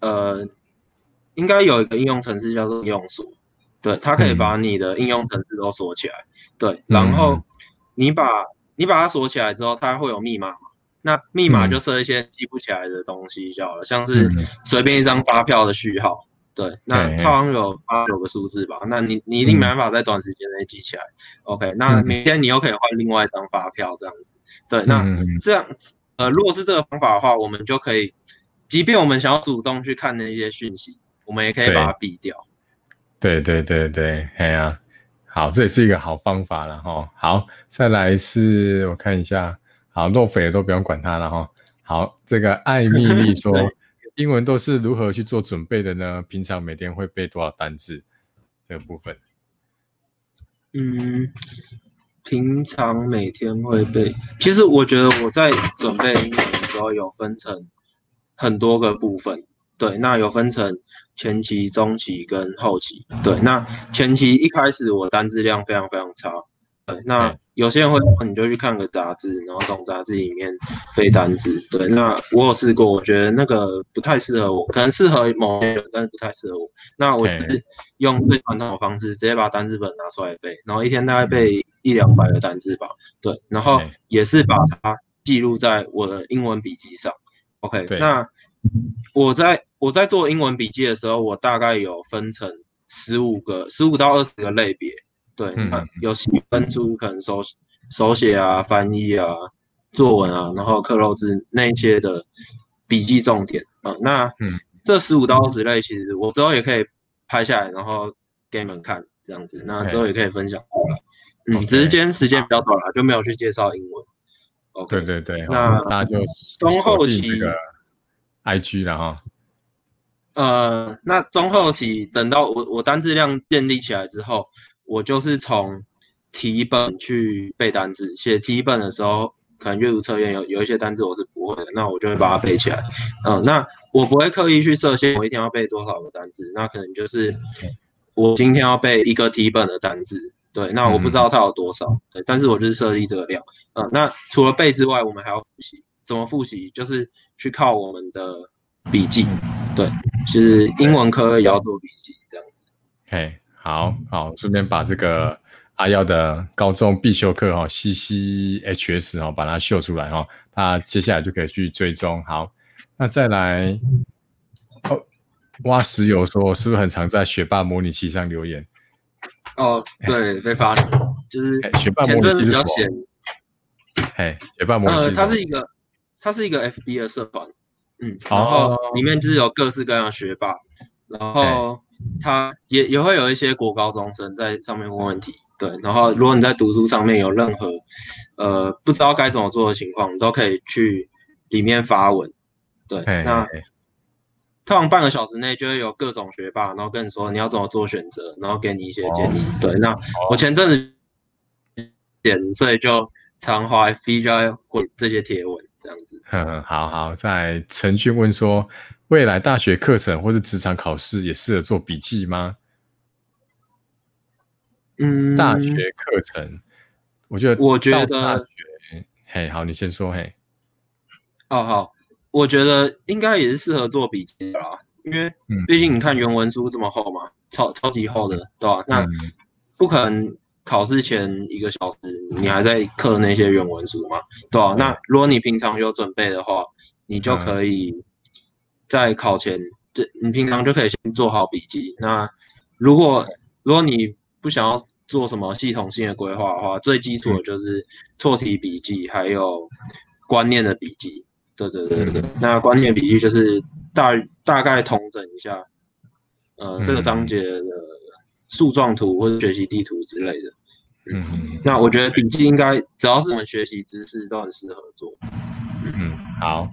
呃，应该有一个应用程式叫做应用锁，对，它可以把你的应用程式都锁起来。对，然后你把你把它锁起来之后，它会有密码嘛。那密码就设一些记不起来的东西就好了，像是随便一张发票的序号，对，那它好像有八九个数字吧，那你你一定没办法在短时间内记起来。OK，那明天你又可以换另外一张发票这样子，对，那这样呃，如果是这个方法的话，我们就可以，即便我们想要主动去看那些讯息，我们也可以把它避掉。对对对对，哎呀，好，这也是一个好方法了哈。好，再来是我看一下。好，落匪都不用管它了哈。好，这个艾米丽 说，英文都是如何去做准备的呢？平常每天会背多少单字？这个部分。嗯，平常每天会背。其实我觉得我在准备英文的时候有分成很多个部分。对，那有分成前期、中期跟后期。对，那前期一开始我单字量非常非常差。对，那有些人会，你就去看个杂志，然后从杂志里面背单词。对，那我有试过，我觉得那个不太适合我，可能适合某些人，但是不太适合我。那我是用最传统的方式，直接把单词本拿出来背，然后一天大概背一两百个单词吧。对，然后也是把它记录在我的英文笔记上。OK，那我在我在做英文笔记的时候，我大概有分成十五个、十五到二十个类别。对，那有细分出可能手手写啊、翻译啊、作文啊，然后克漏字那一些的笔记重点啊。那这十五到二十类，其实我之后也可以拍下来，然后给你们看这样子。那之后也可以分享过来。嗯，只是今天时间比较短了，就没有去介绍英文。OK，对对对，那大家就中后期那个 IG 了哈。呃，那中后期等到我我单字量建立起来之后。我就是从题本去背单词，写题本的时候，可能阅读测验有有一些单词我是不会的，那我就会把它背起来。嗯，那我不会刻意去设限，我一天要背多少个单词，那可能就是我今天要背一个题本的单词，对，那我不知道它有多少，对，但是我就是设立这个量。嗯，那除了背之外，我们还要复习，怎么复习？就是去靠我们的笔记，对，就是英文科也要做笔记这样子。嘿。好好，顺便把这个阿耀的高中必修课哈，C C H S 哦，把它秀出来哈，他接下来就可以去追踪。好，那再来哦，挖石油说是不是很常在学霸模拟器上留言？哦，对，被发就是学霸模拟器比较闲。嘿，学霸模拟器，呃，它是一个，它是一个 F B 的社团，嗯，然后里面就是有各式各样的学霸，然后。他也也会有一些国高中生在上面问问题，对。然后如果你在读书上面有任何呃不知道该怎么做的情况，你都可以去里面发文，对。那通常半个小时内就会有各种学霸，然后跟你说你要怎么做选择，然后给你一些建议，对。那我前阵子点，所以就常花 B 就会回这些贴文这样子。嗯，好好，在陈俊问说。未来大学课程或是职场考试也适合做笔记吗？嗯，大学课程，我觉得，我觉得大学，嘿，好，你先说，嘿。哦，好，我觉得应该也是适合做笔记啦，因为毕竟你看原文书这么厚嘛，超超级厚的，对吧？那不可能考试前一个小时你还在刻那些原文书吗，对吧？那如果你平常有准备的话，你就可以。在考前，就你平常就可以先做好笔记。那如果如果你不想要做什么系统性的规划的话，最基础的就是错题笔记，还有观念的笔记。对对对对，那观念笔记就是大大概统整一下，呃，这个章节的树状图或者学习地图之类的。嗯，那我觉得笔记应该只要是我们学习知识都很适合做。嗯，好，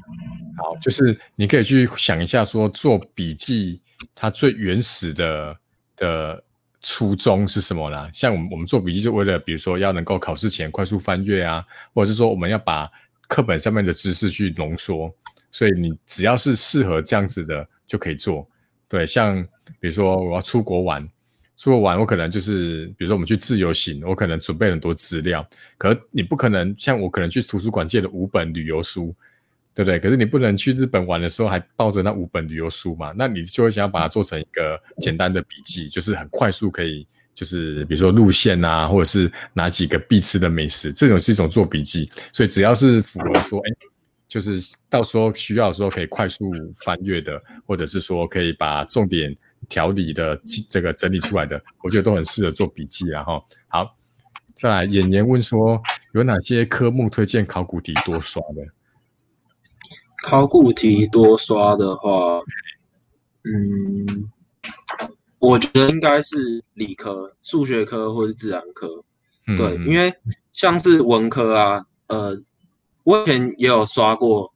好，就是你可以去想一下，说做笔记它最原始的的初衷是什么呢？像我们我们做笔记就为了，比如说要能够考试前快速翻阅啊，或者是说我们要把课本上面的知识去浓缩，所以你只要是适合这样子的就可以做。对，像比如说我要出国玩。做完，我可能就是，比如说我们去自由行，我可能准备很多资料，可你不可能像我可能去图书馆借了五本旅游书，对不对？可是你不能去日本玩的时候还抱着那五本旅游书嘛？那你就会想要把它做成一个简单的笔记，就是很快速可以，就是比如说路线啊，或者是哪几个必吃的美食，这种是一种做笔记。所以只要是符合说，哎，就是到时候需要的时候可以快速翻阅的，或者是说可以把重点。条理的这个整理出来的，我觉得都很适合做笔记然后。好，再来，演员问说有哪些科目推荐考古题多刷的？考古题多刷的话，嗯，我觉得应该是理科、数学科或是自然科。对，因为像是文科啊，呃，我以前也有刷过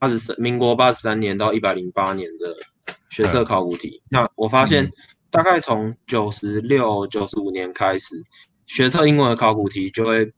八十三，民国八十三年到一百零八年的。学测考古题，那我发现大概从九十六、九十五年开始，学测英文的考古题就会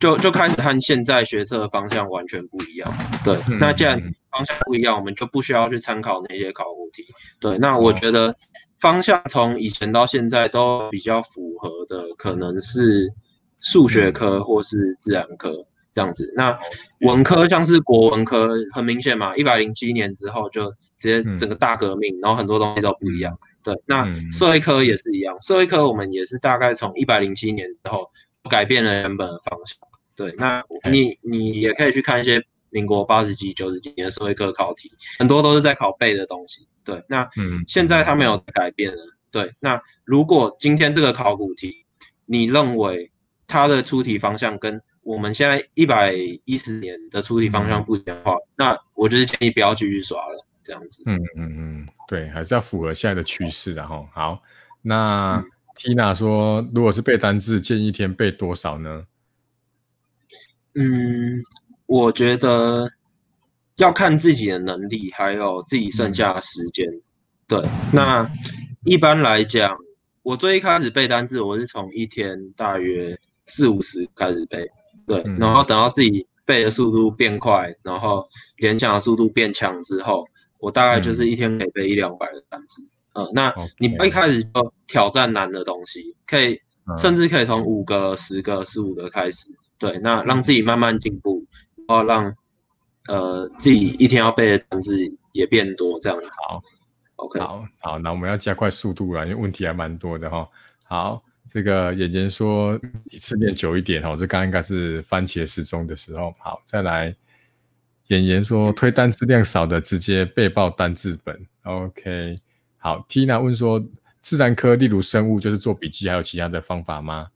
就就开始和现在学测的方向完全不一样。对，那既然方向不一样，我们就不需要去参考那些考古题。对，那我觉得方向从以前到现在都比较符合的，可能是数学科或是自然科。这样子，那文科像是国文科，很明显嘛，一百零七年之后就直接整个大革命，然后很多东西都不一样。对，那社会科也是一样，社会科我们也是大概从一百零七年之后改变了原本的方向。对，那你你也可以去看一些民国八十几、九十几年的社会科考题，很多都是在考背的东西。对，那现在它没有改变了。对，那如果今天这个考古题，你认为它的出题方向跟我们现在一百一十年的出题方向不一样的话，那我就是建议不要继续刷了，这样子。嗯嗯嗯，对，还是要符合现在的趋势的哈。好，那 Tina 说，如果是背单字，建议一天背多少呢？嗯，我觉得要看自己的能力，还有自己剩下的时间。对，那一般来讲，我最一开始背单字，我是从一天大约四五十开始背。对，然后等到自己背的速度变快，然后联想的速度变强之后，我大概就是一天可以背一两百个单词。呃，那你一开始就挑战难的东西，可以甚至可以从五个、十个、十五个开始。对，那让自己慢慢进步，然后让呃自己一天要背的单词也变多，这样子。好，OK，好好，那我们要加快速度了，因为问题还蛮多的哈。好。这个演员说一次练久一点哦，这刚应该是番茄时钟的时候。好，再来演员说推单字量少的直接背报单字本。OK，好，Tina 问说自然科例如生物就是做笔记，还有其他的方法吗？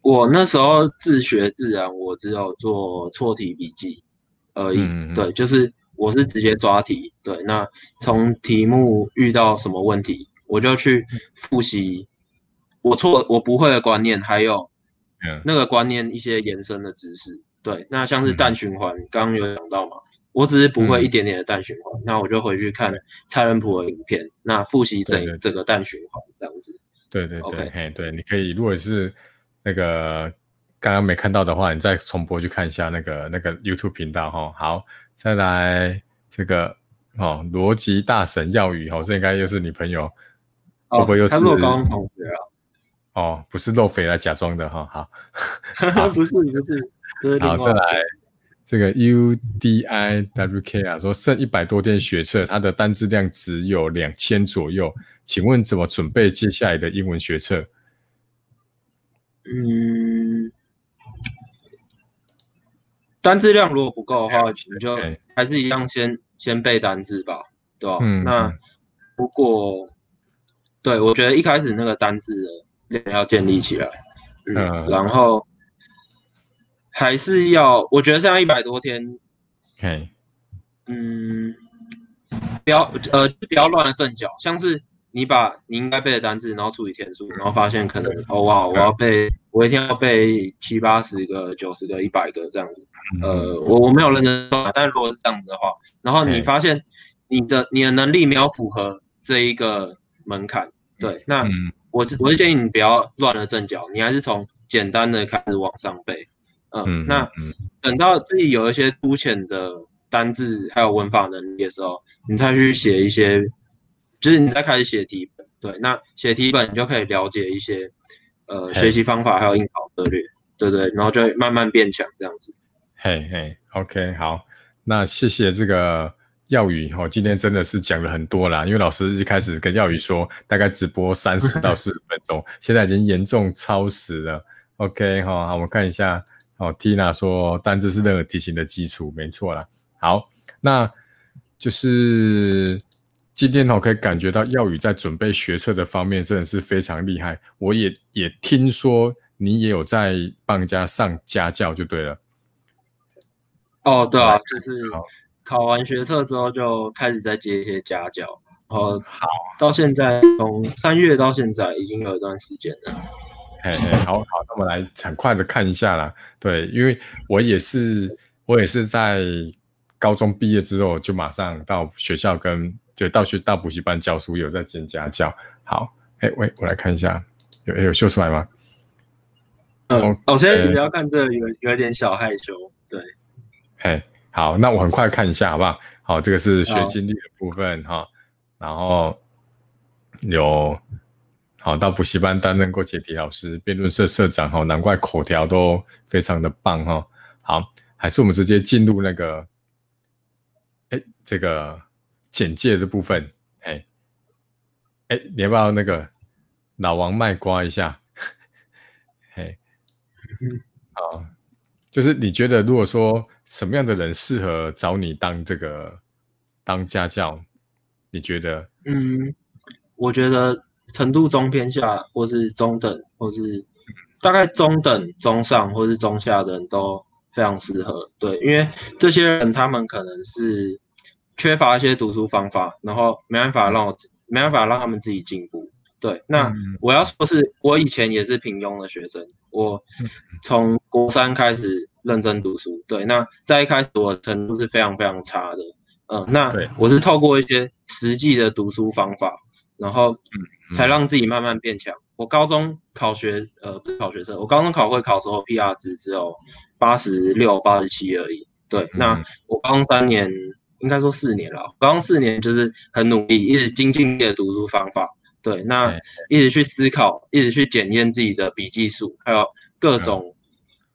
我那时候自学自然，我只有做错题笔记而已。对，就是我是直接抓题。对，那从题目遇到什么问题？我就去复习我错我不会的观念，还有那个观念一些延伸的知识。对，那像是氮循环，刚刚有讲到嘛，我只是不会一点点的氮循环，那我就回去看蔡仁普的影片，那复习整整个氮循环这样子。对对对，嘿，对，你可以如果是那个刚刚没看到的话，你再重播去看一下那个那个 YouTube 频道哈。好，再来这个哦，逻辑大神耀宇哦，这应该又是你朋友。会不会又是高中同学啊？哦，不是漏肥来假装的哈，好，不是不是，好再来这个 U D I W K 啊，说剩一百多天学测，它的单字量只有两千左右，请问怎么准备接下来的英文学测？嗯，单字量如果不够的话，你就还是一样先先背单字吧，对吧？嗯那不过，对我觉得一开始那个单字的要建立起来，嗯，嗯。然后还是要，我觉得这样一百多天，嘿，嗯，不要呃不要乱了阵脚，像是你把你应该背的单字，然后除以天数，然后发现可能哦哇，我要背，我一天要背七八十个、九十个、一百个这样子。呃，我我没有认真但如果是这样子的话，然后你嗯发现你的你的能力没有符合这一个门槛，对，那嗯我我是建议你不要乱了阵脚，你还是从简单的开始往上背。嗯，嗯，那嗯等到自己有一些粗浅的单字还有文法能力的时候，你再去写一些，就是你再开始写题本。对，那写题本你就可以了解一些呃学习方法还有应考策略，对对，然后就会慢慢变强这样子。嘿嘿，OK，好，那谢谢这个耀宇哦，今天真的是讲了很多啦，因为老师一开始跟耀宇说大概直播三十到四十分钟，现在已经严重超时了。OK 哈、好，我们看一下哦，Tina 说单字是任何题型的基础，没错啦。好，那就是今天哦，可以感觉到耀宇在准备学测的方面真的是非常厉害。我也也听说你也有在帮人家上家教，就对了。哦，对啊，就是好考完学测之后就开始在接一些家教，然后好，到现在从三月到现在已经有一段时间了。嘿嘿，好好，那我们来很快的看一下啦。对，因为我也是，我也是在高中毕业之后就马上到学校跟就到学到补习班教书，有在兼家教。好，哎喂，我来看一下，有有秀出来吗？嗯，哦我现在呃只要看这个有有点小害羞，对，嘿，好，那我很快看一下，好不好？好，这个是学经历的部分哈，然后有好到补习班担任过解题老师、辩论社社长哈，难怪口条都非常的棒哈。好，还是我们直接进入那个，哎，这个简介的部分，嘿，哎，你要不要那个老王卖瓜一下？嘿，好。就是你觉得，如果说什么样的人适合找你当这个当家教？你觉得？嗯，我觉得程度中偏下，或是中等，或是大概中等、中上或是中下的人都非常适合。对，因为这些人他们可能是缺乏一些读书方法，然后没办法让我没办法让他们自己进步。对，那嗯我要说是我以前也是平庸的学生，我从国三开始认真读书。对，那在一开始我程度是非常非常差的。嗯，那对我是透过一些实际的读书方法，然后嗯才让自己慢慢变强。我高中考学，呃，不是考学生，我高中考会考的时候 PR 值只有八十六、八十七而已。对，那嗯我高中三年，应该说四年了，高中四年就是很努力，一直精进的读书方法。对，那一直去思考，一直去检验自己的笔记数，还有各种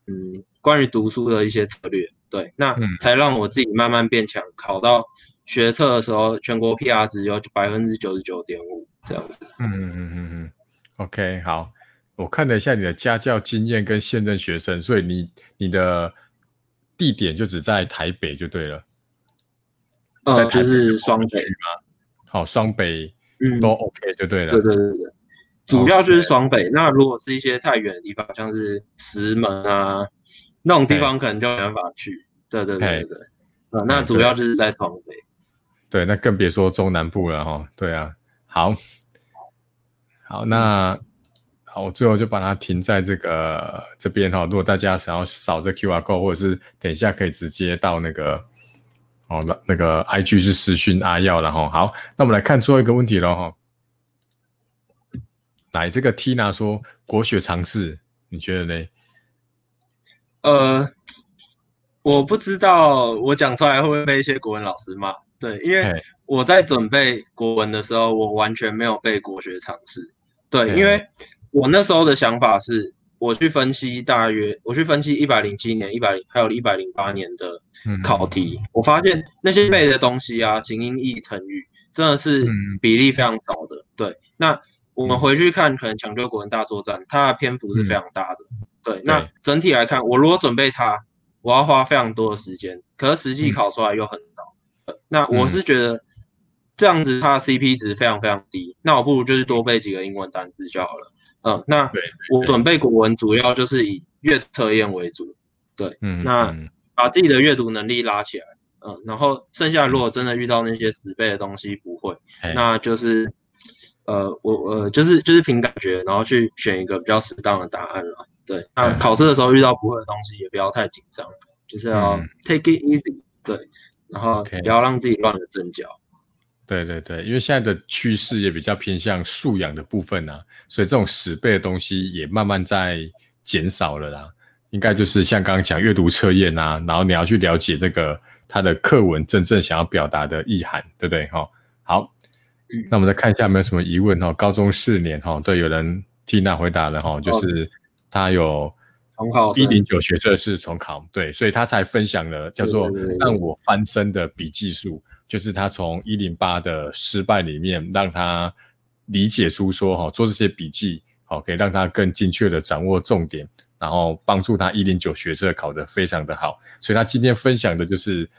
嗯关于读书的一些策略。对，那嗯才让我自己慢慢变强，考到学测的时候，全国 PR 值有百分之九十九点五这样子。嗯嗯嗯嗯嗯，OK，好，我看了一下你的家教经验跟现任学生，所以你你的地点就只在台北就对了，在呃，台北就是双北，区吗？好，双北嗯，都 OK 就对了。对对对对，主要就是双北。那如果是一些太远的地方，像是石门啊那种地方，可能就没办法去。对对对嘿对对，呃，那主要就是在双北。对，那更别说中南部了哈。对啊，好，好，那好，我最后就把它停在这个这边哈。如果大家想要扫这 QR code，或者是等一下可以直接到那个哦，那那个 IG 是私讯阿耀然后好，那我们来看最后一个问题了哈。来，这个 Tina 说国学常识，你觉得呢？呃，我不知道我讲出来会不会被一些国文老师骂。对，因为我在准备国文的时候，我完全没有背国学常识。对，因为我那时候的想法是，我去分析大约，我去分析一百零七年、一百零还有一百零八年的嗯考题，我发现那些背的东西啊，形音义成语，真的是嗯比例非常少的。对，那我们回去看，可能抢救国文大作战，它的篇幅是非常大的。对，那整体来看，我如果准备它，我要花非常多的时间，可是实际考出来又很少。那我是觉得这样子它的 CP 值非常非常低，那我不如就是多背几个英文单词就好了。嗯，那我准备国文主要就是以阅测验为主，对，嗯，那把自己的阅读能力拉起来，嗯，然后剩下如果真的遇到那些死背的东西不会，那就是呃我呃就是就是凭感觉，然后去选一个比较适当的答案了。对，那考试的时候遇到不会的东西也不要太紧张，就是要 take it easy，对，然后不要让自己乱了阵脚。对对对，因为现在的趋势也比较偏向素养的部分啊，所以这种死背的东西也慢慢在减少了啦。应该就是像刚刚讲阅读测验啊，然后你要去了解这个他的课文真正想要表达的意涵，对不对？哈，好，那我们再看一下有没有什么疑问哈？高中四年哈，对，有人替娜回答了哈，就是他有重考一零九学测是重考，对，所以他才分享了叫做让我翻身的笔记术。就是他从一零八的失败里面，让他理解出说，哈，做这些笔记，好，可以让他更精确的掌握重点，然后帮助他一零九学测考得非常的好。所以他今天分享的就是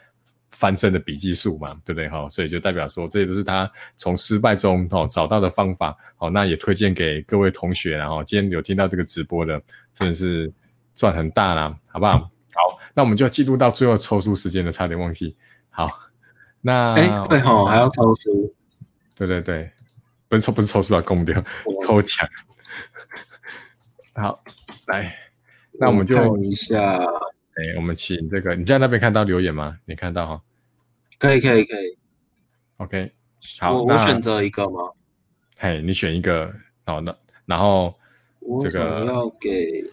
翻身的笔记术嘛，对不对？哈，所以就代表说，这也都是他从失败中哦找到的方法。好，那也推荐给各位同学，然后今天有听到这个直播的，真的是赚很大啦，好不好？好，那我们就进入到最后抽出时间的，差点忘记，好。那哎，对哈，还要抽书，对对对，不是抽不是抽书来供掉，抽奖。好，来，那我们就看一下。哎，我们请这个，你在那边看到留言吗？你看到哈？可以可以可以。OK，好，我我选择一个吗？嘿，你选一个，好那然后这个要给，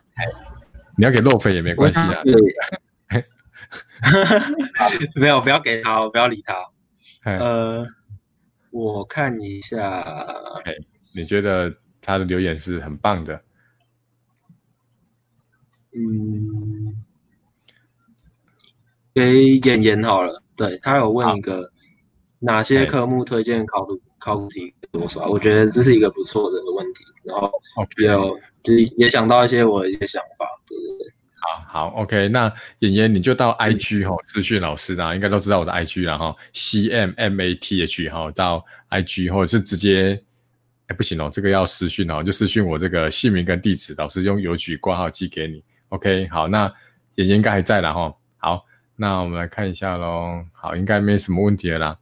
你要给洛菲也没关系啊。没有，不要给他，不要理他。呃，我看一下。哎，你觉得他的留言是很棒的？嗯，给演员好了。对他有问一个哪些科目推荐考古考古题多少？我觉得这是一个不错的问题。然后有就是也想到一些我的一些想法，对不对？好好，OK，那妍妍你就到 IG 哈私讯老师啊，应该都知道我的 IG 了哈，C M M A T H 哈，到 IG 或者是直接，哎不行哦，这个要私讯哦，就私讯我这个姓名跟地址，老师用邮局挂号寄给你，OK，好，那妍妍应该还在了哈，好，那我们来看一下喽，好，应该没什么问题了啦，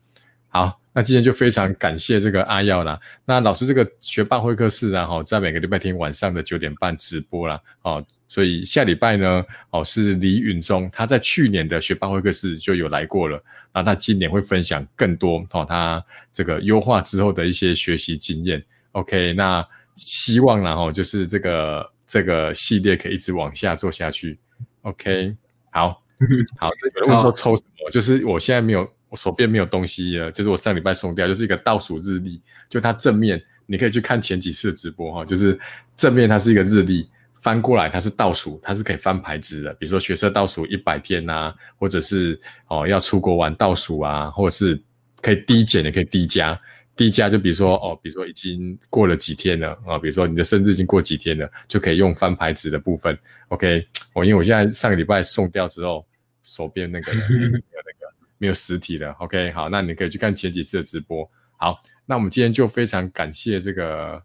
好，那今天就非常感谢这个阿耀啦，那老师这个学霸会客室啊哈，在每个礼拜天晚上的九点半直播啦。哦。所以下礼拜呢，哦，是李允中，他在去年的学霸会客室就有来过了，那他今年会分享更多哦，他这个优化之后的一些学习经验。OK，那希望然后就是这个这个系列可以一直往下做下去。OK，好，好，有人问说抽什么？就是我现在没有，我手边没有东西了，就是我上礼拜送掉，就是一个倒数日历，就它正面你可以去看前几次的直播哈，就是正面它是一个日历。翻过来，它是倒数，它是可以翻牌子的。比如说学车倒数一百天呐，或者是哦要出国玩倒数啊，或者是可以低减也可以低加。低加就比如说哦，比如说已经过了几天了啊，比如说你的生日已经过几天了，就可以用翻牌子的部分。OK，我因为我现在上个礼拜送掉之后，手边那个 没有那个没有实体的。OK，好，那你可以去看前几次的直播。好，那我们今天就非常感谢这个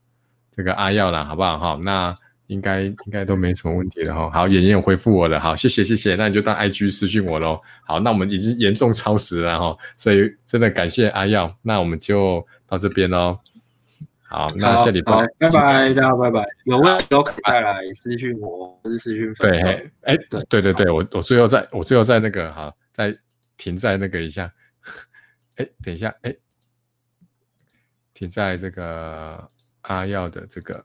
这个阿耀啦，好不好？哈，那。应该应该都没什么问题了哈。好，妍妍有回复我了，好，谢谢谢谢。那你就当 IG 私讯我喽。好，那我们已经严重超时了哈，所以真的感谢阿耀。那我们就到这边喽。好，那下礼拜拜拜，大家拜拜。有问题都可以再来私讯我，或是私讯对，哎，对对对对，我我最后再我最后再那个哈，再停在那个一下。哎，等一下，哎，停在这个阿耀的这个。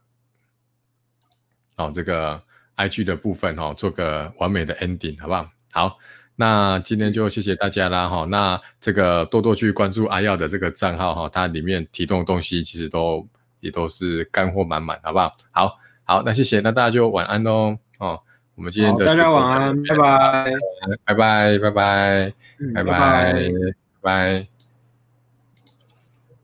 哦，这个 I G 的部分哈，做个完美的 ending，好不好？好，那今天就谢谢大家啦哈。那这个多多去关注阿耀的这个账号哈，它里面提供的东西其实都也都是干货满满，好不好？好，好，那谢谢，那大家就晚安喽。哦，我们今天的大家晚安，拜拜，拜拜，拜拜，拜拜，拜拜。